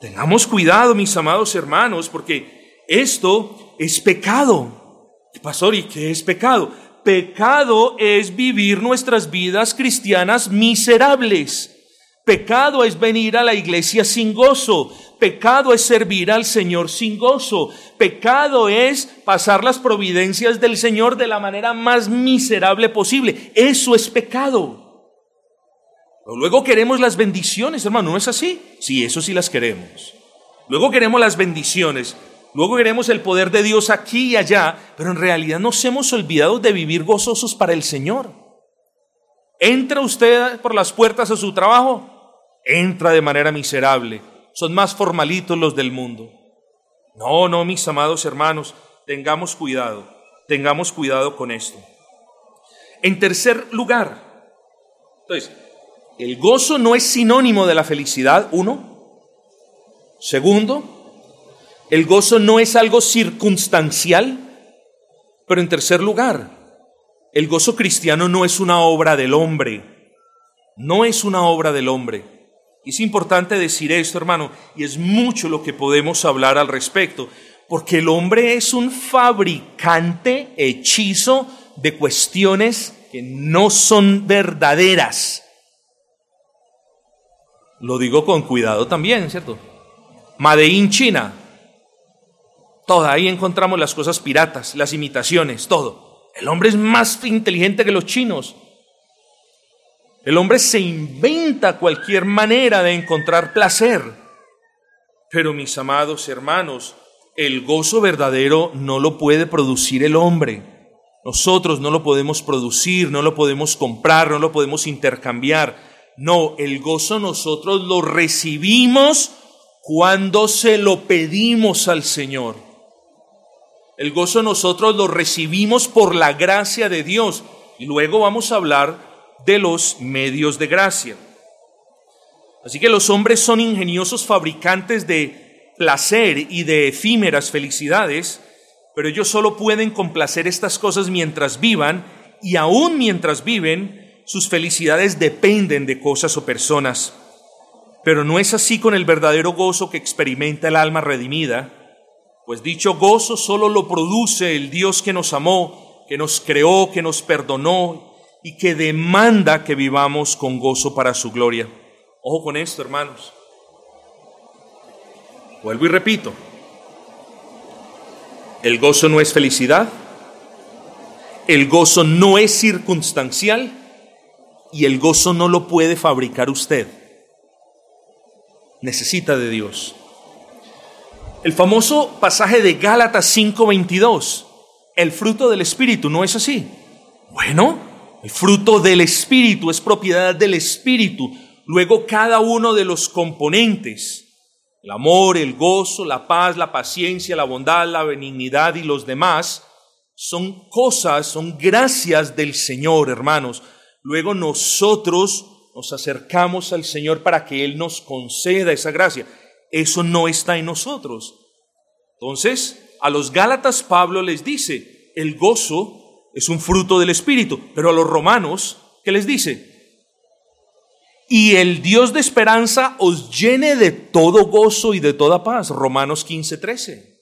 Tengamos cuidado, mis amados hermanos, porque esto es pecado. Pastor, ¿y qué es pecado? Pecado es vivir nuestras vidas cristianas miserables. Pecado es venir a la iglesia sin gozo. Pecado es servir al Señor sin gozo. Pecado es pasar las providencias del Señor de la manera más miserable posible. Eso es pecado. luego queremos las bendiciones, hermano, ¿no es así? Sí, eso sí las queremos. Luego queremos las bendiciones. Luego queremos el poder de Dios aquí y allá, pero en realidad nos hemos olvidado de vivir gozosos para el Señor. Entra usted por las puertas a su trabajo, entra de manera miserable. Son más formalitos los del mundo. No, no, mis amados hermanos, tengamos cuidado, tengamos cuidado con esto. En tercer lugar, entonces, el gozo no es sinónimo de la felicidad, uno. Segundo, el gozo no es algo circunstancial, pero en tercer lugar, el gozo cristiano no es una obra del hombre, no es una obra del hombre. Y es importante decir esto, hermano, y es mucho lo que podemos hablar al respecto, porque el hombre es un fabricante hechizo de cuestiones que no son verdaderas. Lo digo con cuidado también, ¿cierto? Made in China, todo, ahí encontramos las cosas piratas, las imitaciones, todo. El hombre es más inteligente que los chinos. El hombre se inventa cualquier manera de encontrar placer. Pero mis amados hermanos, el gozo verdadero no lo puede producir el hombre. Nosotros no lo podemos producir, no lo podemos comprar, no lo podemos intercambiar. No, el gozo nosotros lo recibimos cuando se lo pedimos al Señor. El gozo nosotros lo recibimos por la gracia de Dios. Y luego vamos a hablar de los medios de gracia. Así que los hombres son ingeniosos fabricantes de placer y de efímeras felicidades, pero ellos solo pueden complacer estas cosas mientras vivan y aún mientras viven, sus felicidades dependen de cosas o personas. Pero no es así con el verdadero gozo que experimenta el alma redimida, pues dicho gozo solo lo produce el Dios que nos amó, que nos creó, que nos perdonó y que demanda que vivamos con gozo para su gloria. Ojo con esto, hermanos. Vuelvo y repito. El gozo no es felicidad, el gozo no es circunstancial y el gozo no lo puede fabricar usted. Necesita de Dios. El famoso pasaje de Gálatas 5:22, el fruto del Espíritu, ¿no es así? Bueno, el fruto del Espíritu es propiedad del Espíritu. Luego cada uno de los componentes, el amor, el gozo, la paz, la paciencia, la bondad, la benignidad y los demás, son cosas, son gracias del Señor, hermanos. Luego nosotros nos acercamos al Señor para que Él nos conceda esa gracia. Eso no está en nosotros. Entonces, a los Gálatas Pablo les dice, el gozo es un fruto del Espíritu, pero a los romanos, ¿qué les dice? y el Dios de esperanza os llene de todo gozo y de toda paz. Romanos 15, 13.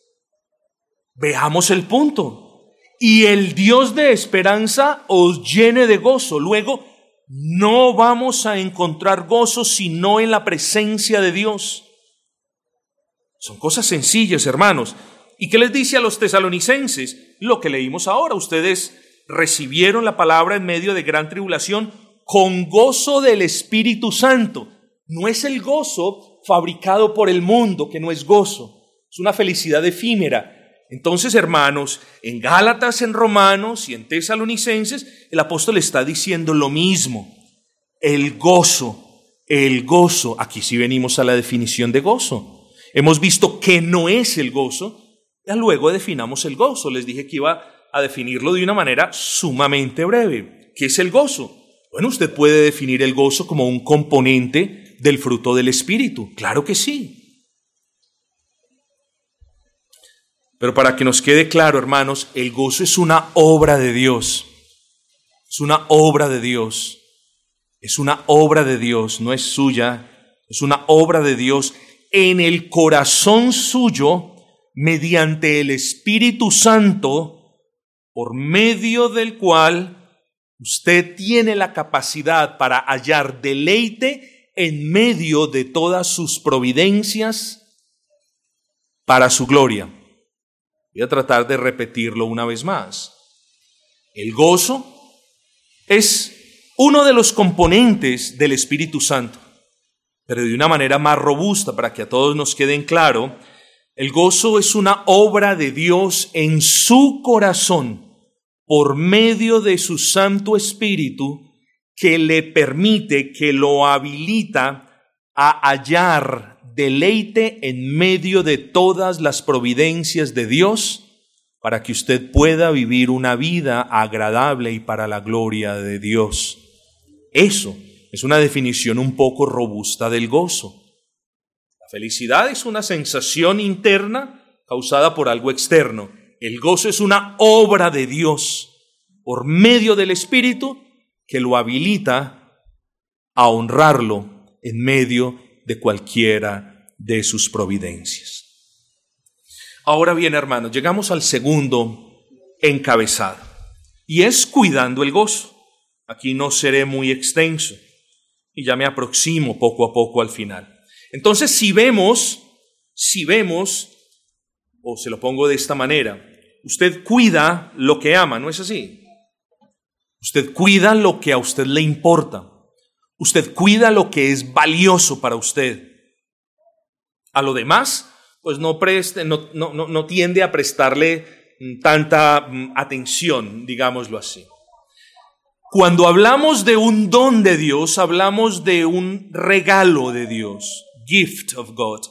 Veamos el punto. Y el Dios de esperanza os llene de gozo. Luego, no vamos a encontrar gozo sino en la presencia de Dios. Son cosas sencillas, hermanos. ¿Y qué les dice a los tesalonicenses? Lo que leímos ahora. Ustedes recibieron la palabra en medio de gran tribulación con gozo del Espíritu Santo. No es el gozo fabricado por el mundo, que no es gozo. Es una felicidad efímera. Entonces, hermanos, en Gálatas, en Romanos y en Tesalonicenses, el apóstol está diciendo lo mismo. El gozo, el gozo. Aquí sí venimos a la definición de gozo. Hemos visto que no es el gozo. Ya luego definamos el gozo. Les dije que iba a definirlo de una manera sumamente breve. ¿Qué es el gozo? Bueno, usted puede definir el gozo como un componente del fruto del Espíritu. Claro que sí. Pero para que nos quede claro, hermanos, el gozo es una obra de Dios. Es una obra de Dios. Es una obra de Dios, no es suya. Es una obra de Dios en el corazón suyo mediante el Espíritu Santo, por medio del cual usted tiene la capacidad para hallar deleite en medio de todas sus providencias para su gloria. Voy a tratar de repetirlo una vez más. El gozo es uno de los componentes del Espíritu Santo, pero de una manera más robusta para que a todos nos quede en claro, el gozo es una obra de Dios en su corazón por medio de su Santo Espíritu que le permite, que lo habilita a hallar deleite en medio de todas las providencias de Dios para que usted pueda vivir una vida agradable y para la gloria de Dios. Eso es una definición un poco robusta del gozo. La felicidad es una sensación interna causada por algo externo. El gozo es una obra de Dios por medio del Espíritu que lo habilita a honrarlo en medio de cualquiera de sus providencias. Ahora bien, hermanos, llegamos al segundo encabezado, y es cuidando el gozo. Aquí no seré muy extenso, y ya me aproximo poco a poco al final. Entonces, si vemos, si vemos, o se lo pongo de esta manera, usted cuida lo que ama, ¿no es así? Usted cuida lo que a usted le importa. Usted cuida lo que es valioso para usted. A lo demás, pues no, preste, no, no, no tiende a prestarle mm, tanta mm, atención, digámoslo así. Cuando hablamos de un don de Dios, hablamos de un regalo de Dios, gift of God,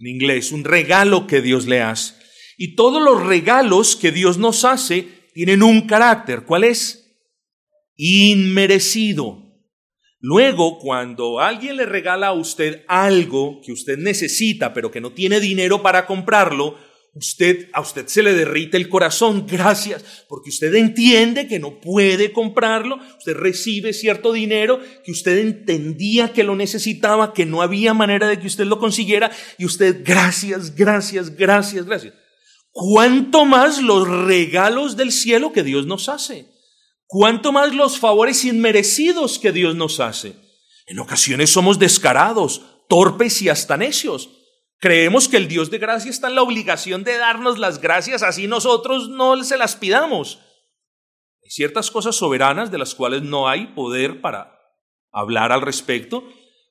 en inglés, un regalo que Dios le hace. Y todos los regalos que Dios nos hace tienen un carácter. ¿Cuál es? Inmerecido. Luego, cuando alguien le regala a usted algo que usted necesita, pero que no tiene dinero para comprarlo, usted, a usted se le derrite el corazón, <laughs> gracias, porque usted entiende que no puede comprarlo, usted recibe cierto dinero que usted entendía que lo necesitaba, que no había manera de que usted lo consiguiera, y usted, gracias, gracias, gracias, gracias. ¿Cuánto más los regalos del cielo que Dios nos hace? cuánto más los favores inmerecidos que Dios nos hace. En ocasiones somos descarados, torpes y hasta necios. Creemos que el Dios de gracia está en la obligación de darnos las gracias, así nosotros no se las pidamos. Hay ciertas cosas soberanas de las cuales no hay poder para hablar al respecto,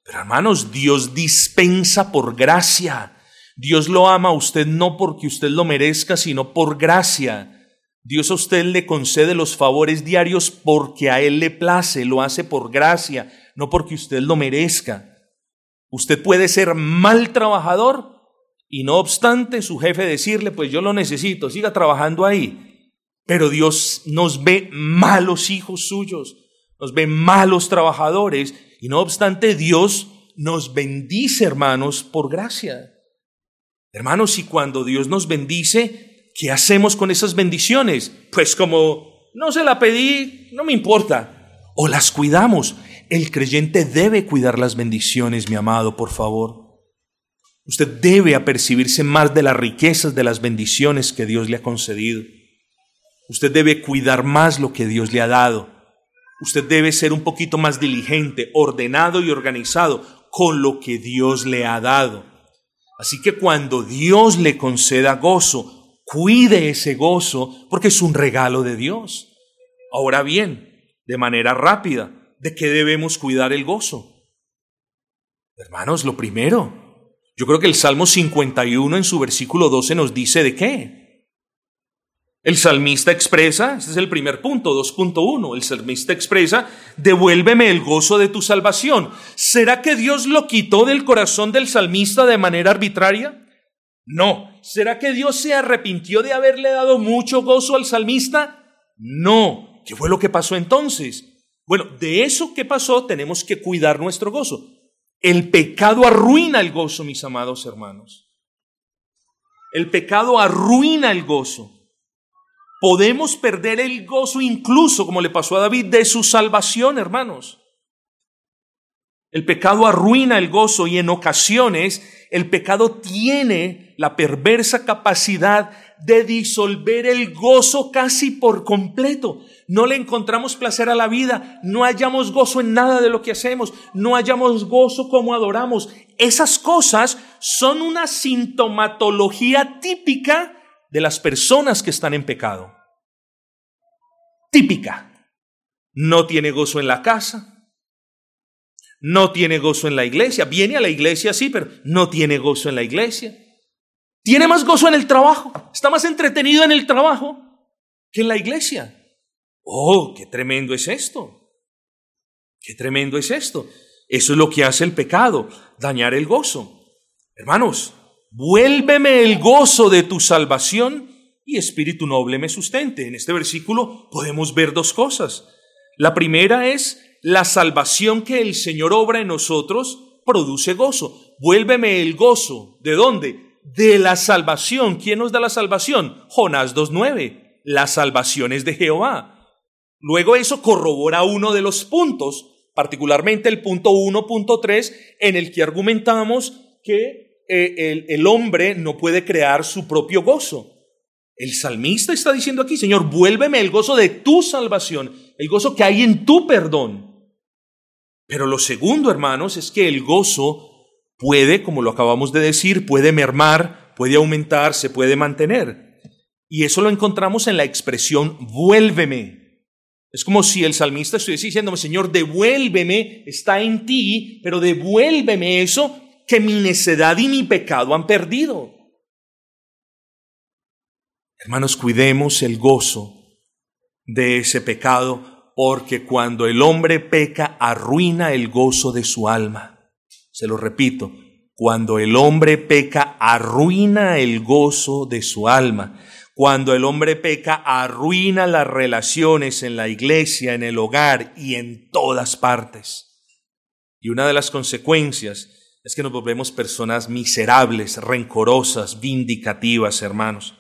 pero hermanos, Dios dispensa por gracia. Dios lo ama a usted no porque usted lo merezca, sino por gracia. Dios a usted le concede los favores diarios porque a Él le place, lo hace por gracia, no porque usted lo merezca. Usted puede ser mal trabajador y no obstante su jefe decirle, pues yo lo necesito, siga trabajando ahí. Pero Dios nos ve malos hijos suyos, nos ve malos trabajadores y no obstante Dios nos bendice, hermanos, por gracia. Hermanos, y cuando Dios nos bendice, ¿qué hacemos con esas bendiciones? Pues como no se la pedí, no me importa. O las cuidamos. El creyente debe cuidar las bendiciones, mi amado, por favor. Usted debe apercibirse más de las riquezas de las bendiciones que Dios le ha concedido. Usted debe cuidar más lo que Dios le ha dado. Usted debe ser un poquito más diligente, ordenado y organizado con lo que Dios le ha dado. Así que cuando Dios le conceda gozo, cuide ese gozo porque es un regalo de Dios. Ahora bien, de manera rápida, ¿de qué debemos cuidar el gozo? Hermanos, lo primero, yo creo que el Salmo 51 en su versículo 12 nos dice de qué. El salmista expresa, este es el primer punto, 2.1, el salmista expresa, devuélveme el gozo de tu salvación. ¿Será que Dios lo quitó del corazón del salmista de manera arbitraria? No. ¿Será que Dios se arrepintió de haberle dado mucho gozo al salmista? No. ¿Qué fue lo que pasó entonces? Bueno, de eso que pasó tenemos que cuidar nuestro gozo. El pecado arruina el gozo, mis amados hermanos. El pecado arruina el gozo. Podemos perder el gozo incluso, como le pasó a David, de su salvación, hermanos. El pecado arruina el gozo y en ocasiones el pecado tiene la perversa capacidad de disolver el gozo casi por completo. No le encontramos placer a la vida, no hallamos gozo en nada de lo que hacemos, no hallamos gozo como adoramos. Esas cosas son una sintomatología típica de las personas que están en pecado. Típica. No tiene gozo en la casa. No tiene gozo en la iglesia. Viene a la iglesia, sí, pero no tiene gozo en la iglesia. Tiene más gozo en el trabajo. Está más entretenido en el trabajo que en la iglesia. Oh, qué tremendo es esto. Qué tremendo es esto. Eso es lo que hace el pecado, dañar el gozo. Hermanos, Vuélveme el gozo de tu salvación y espíritu noble me sustente. En este versículo podemos ver dos cosas. La primera es la salvación que el Señor obra en nosotros produce gozo. Vuélveme el gozo. ¿De dónde? De la salvación. ¿Quién nos da la salvación? Jonás 2.9. La salvación es de Jehová. Luego eso corrobora uno de los puntos, particularmente el punto 1.3, en el que argumentamos que eh, el, hombre no puede crear su propio gozo. El salmista está diciendo aquí, Señor, vuélveme el gozo de tu salvación, el gozo que hay en tu perdón. Pero lo segundo, hermanos, es que el gozo puede, como lo acabamos de decir, puede mermar, puede aumentar, se puede mantener. Y eso lo encontramos en la expresión vuélveme. Es como si el salmista estuviese diciéndome, Señor, devuélveme, está en ti, pero devuélveme eso que mi necedad y mi pecado han perdido. Hermanos, cuidemos el gozo de ese pecado, porque cuando el hombre peca arruina el gozo de su alma. Se lo repito, cuando el hombre peca arruina el gozo de su alma. Cuando el hombre peca arruina las relaciones en la iglesia, en el hogar y en todas partes. Y una de las consecuencias es que nos volvemos personas miserables, rencorosas, vindicativas, hermanos.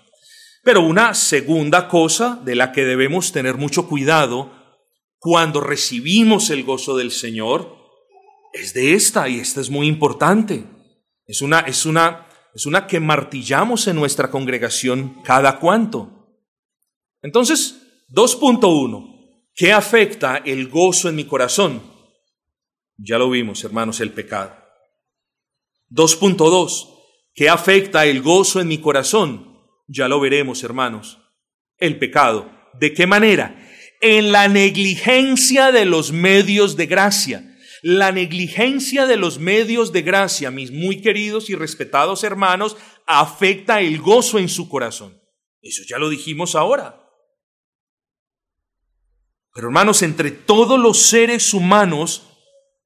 Pero una segunda cosa de la que debemos tener mucho cuidado cuando recibimos el gozo del Señor es de esta, y esta es muy importante. Es una, es una, es una que martillamos en nuestra congregación cada cuanto. Entonces, 2.1. ¿Qué afecta el gozo en mi corazón? Ya lo vimos, hermanos, el pecado. 2.2. ¿Qué afecta el gozo en mi corazón? Ya lo veremos, hermanos. El pecado. ¿De qué manera? En la negligencia de los medios de gracia. La negligencia de los medios de gracia, mis muy queridos y respetados hermanos, afecta el gozo en su corazón. Eso ya lo dijimos ahora. Pero hermanos, entre todos los seres humanos,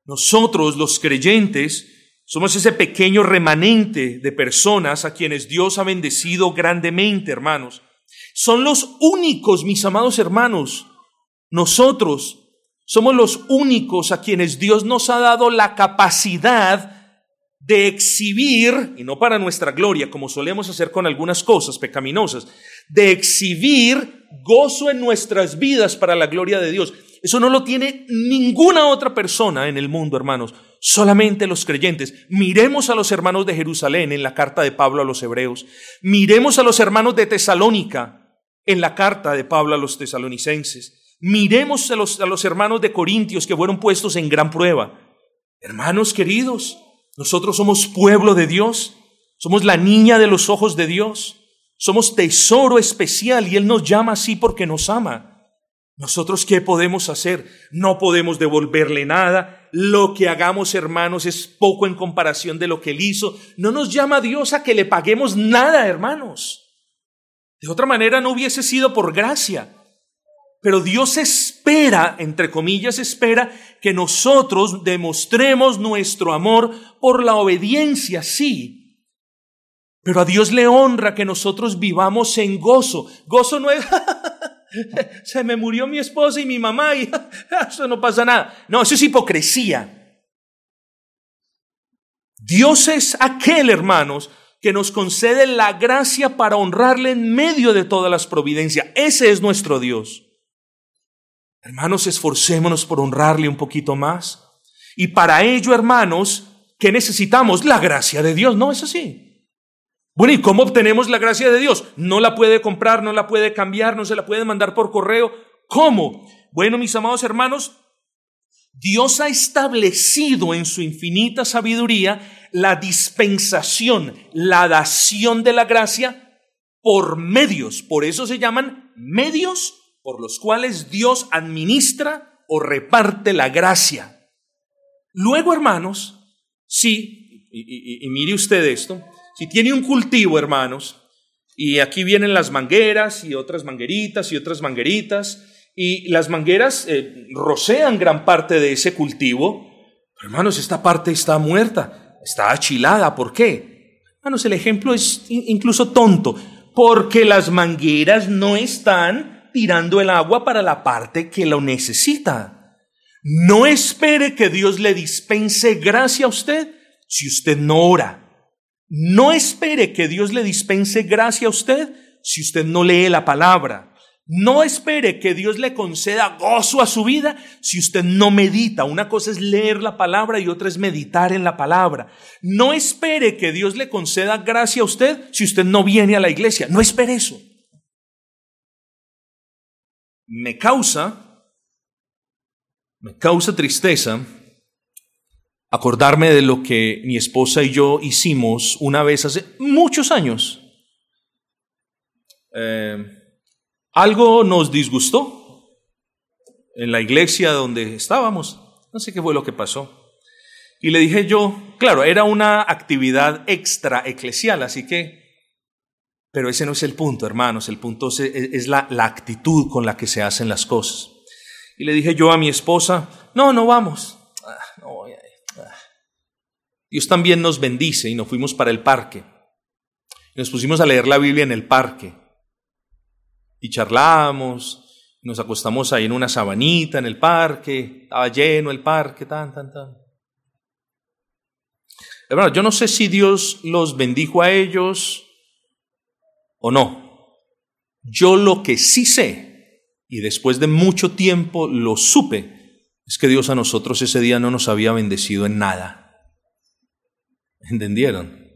nosotros los creyentes, somos ese pequeño remanente de personas a quienes Dios ha bendecido grandemente, hermanos. Son los únicos, mis amados hermanos. Nosotros somos los únicos a quienes Dios nos ha dado la capacidad de exhibir, y no para nuestra gloria, como solemos hacer con algunas cosas pecaminosas, de exhibir gozo en nuestras vidas para la gloria de Dios. Eso no lo tiene ninguna otra persona en el mundo, hermanos, solamente los creyentes. Miremos a los hermanos de Jerusalén en la carta de Pablo a los Hebreos. Miremos a los hermanos de Tesalónica en la carta de Pablo a los tesalonicenses. Miremos a los, a los hermanos de Corintios que fueron puestos en gran prueba. Hermanos queridos, nosotros somos pueblo de Dios, somos la niña de los ojos de Dios, somos tesoro especial y Él nos llama así porque nos ama. Nosotros qué podemos hacer? No podemos devolverle nada. Lo que hagamos, hermanos, es poco en comparación de lo que Él hizo. No nos llama Dios a que le paguemos nada, hermanos. De otra manera no hubiese sido por gracia. Pero Dios espera, entre comillas, espera que nosotros demostremos nuestro amor por la obediencia, sí. Pero a Dios le honra que nosotros vivamos en gozo. Gozo no es, <laughs> <laughs> se me murió mi esposa y mi mamá y <laughs> eso no pasa nada. No, eso es hipocresía. Dios es aquel, hermanos, que nos concede la gracia para honrarle en medio de todas las providencias. Ese es nuestro Dios. Hermanos, esforcémonos por honrarle un poquito más. Y para ello, hermanos, ¿qué necesitamos? La gracia de Dios, ¿no es así? Bueno, ¿y cómo obtenemos la gracia de Dios? No la puede comprar, no la puede cambiar, no se la puede mandar por correo. ¿Cómo? Bueno, mis amados hermanos, Dios ha establecido en su infinita sabiduría la dispensación, la dación de la gracia por medios. Por eso se llaman medios por los cuales Dios administra o reparte la gracia. Luego, hermanos, sí, y, mire usted esto, si tiene un cultivo, hermanos, y aquí vienen las mangueras y otras mangueritas y otras mangueritas, y las mangueras eh, rocean gran parte de ese cultivo, hermanos, esta parte está muerta, está achilada, ¿por qué? Hermanos, el ejemplo es incluso tonto, porque las mangueras no están tirando el agua para la parte que lo necesita. No espere que Dios le dispense gracia a usted si usted no ora. No espere que Dios le dispense gracia a usted si usted no lee la palabra. No espere que Dios le conceda gozo a su vida si usted no medita. Una cosa es leer la palabra y otra es meditar en la palabra. No espere que Dios le conceda gracia a usted si usted no viene a la iglesia. No espere eso me causa, me causa tristeza acordarme de lo que mi esposa y yo hicimos una vez hace muchos años. Eh, algo nos disgustó en la iglesia donde estábamos. No sé qué fue lo que pasó. Y le dije yo, claro, era una actividad extra eclesial, así que pero ese no es el punto, hermanos. El punto es, la, actitud con la que se hacen las cosas. Y le dije yo a mi esposa, no, no vamos. Dios también nos bendice y nos fuimos para el parque. Nos pusimos a leer la Biblia en el parque. Y charlamos, nos acostamos ahí en una sabanita en el parque, estaba lleno el parque, tan, tan, tan. Hermano, yo no sé si Dios los bendijo a ellos o no. Yo lo que sí sé, y después de mucho tiempo lo supe, es que Dios a nosotros ese día no nos había bendecido en nada. ¿Entendieron?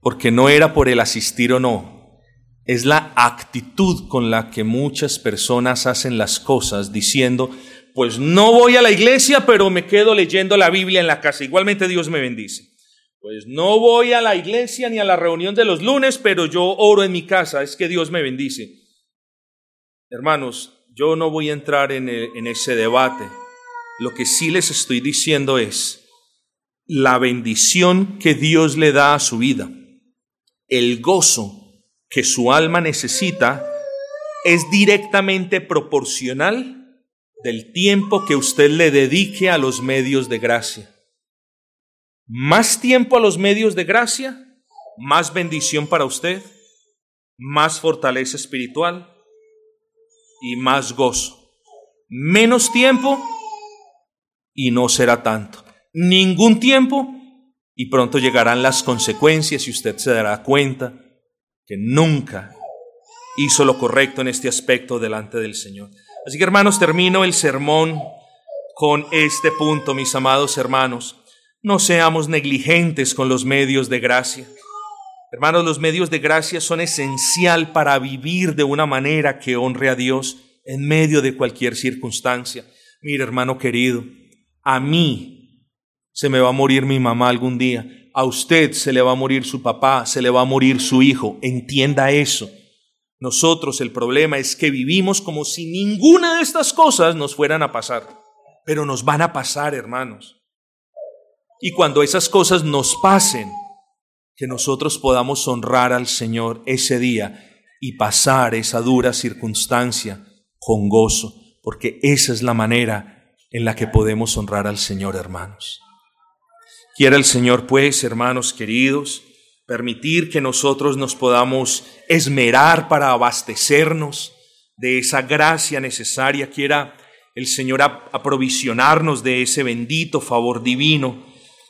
Porque no era por el asistir o no, es la actitud con la que muchas personas hacen las cosas diciendo, pues no voy a la iglesia, pero me quedo leyendo la Biblia en la casa. Igualmente Dios me bendice. Pues no voy a la iglesia ni a la reunión de los lunes, pero yo oro en mi casa, es que Dios me bendice. Hermanos, yo no voy a entrar en, en ese debate. Lo que sí les estoy diciendo es la bendición que Dios le da a su vida, el gozo que su alma necesita, es directamente proporcional del tiempo que usted le dedique a los medios de gracia. Más tiempo a los medios de gracia, más bendición para usted, más fortaleza espiritual y más gozo. Menos tiempo y no será tanto. Ningún tiempo y pronto llegarán las consecuencias y usted se dará cuenta que nunca, hizo lo correcto en este aspecto delante del Señor. Así que hermanos, termino el sermón con este punto, mis amados hermanos. No seamos negligentes con los medios de gracia. Hermanos, los medios de gracia son esencial para vivir de una manera que honre a Dios en medio de cualquier circunstancia. Mire, hermano querido, a mí se me va a morir mi mamá algún día, a usted se le va a morir su papá, se le va a morir su hijo. Entienda eso. Nosotros el problema es que vivimos como si ninguna de estas cosas nos fueran a pasar, pero nos van a pasar, hermanos. Y cuando esas cosas nos pasen, que nosotros podamos honrar al Señor ese día y pasar esa dura circunstancia con gozo, porque esa es la manera en la que podemos honrar al Señor, hermanos. Quiera el Señor, pues, hermanos queridos, permitir que nosotros nos podamos esmerar para abastecernos de esa gracia necesaria. Quiera el Señor aprovisionarnos de ese bendito favor divino.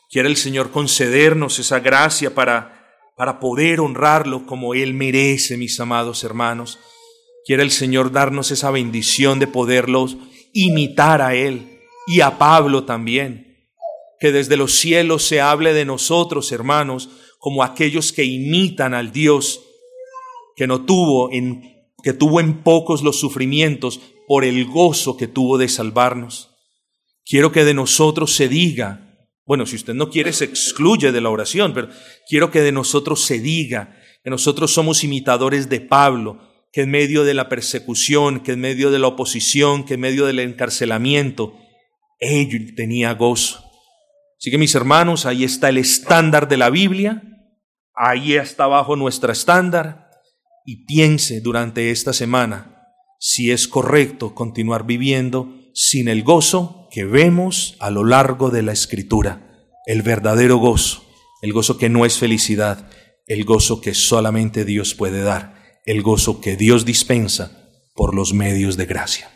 Quiera el Señor concedernos esa gracia para, para poder honrarlo como Él merece, mis amados hermanos. Quiera el Señor darnos esa bendición de poderlos imitar a Él y a Pablo también. Que desde los cielos se hable de nosotros, hermanos, como aquellos que imitan al Dios que no tuvo en que tuvo en pocos los sufrimientos por el gozo que tuvo de salvarnos. Quiero que de nosotros se diga, bueno, si usted no quiere se excluye de la oración, pero quiero que de nosotros se diga que nosotros somos imitadores de Pablo, que en medio de la persecución, que en medio de la oposición, que en medio del encarcelamiento, él tenía gozo. Así que mis hermanos, ahí está el estándar de la Biblia, Ahí está abajo nuestra estándar y piense durante esta semana si es correcto continuar viviendo sin el gozo que vemos a lo largo de la escritura, el verdadero gozo, el gozo que no es felicidad, el gozo que solamente Dios puede dar, el gozo que Dios dispensa por los medios de gracia.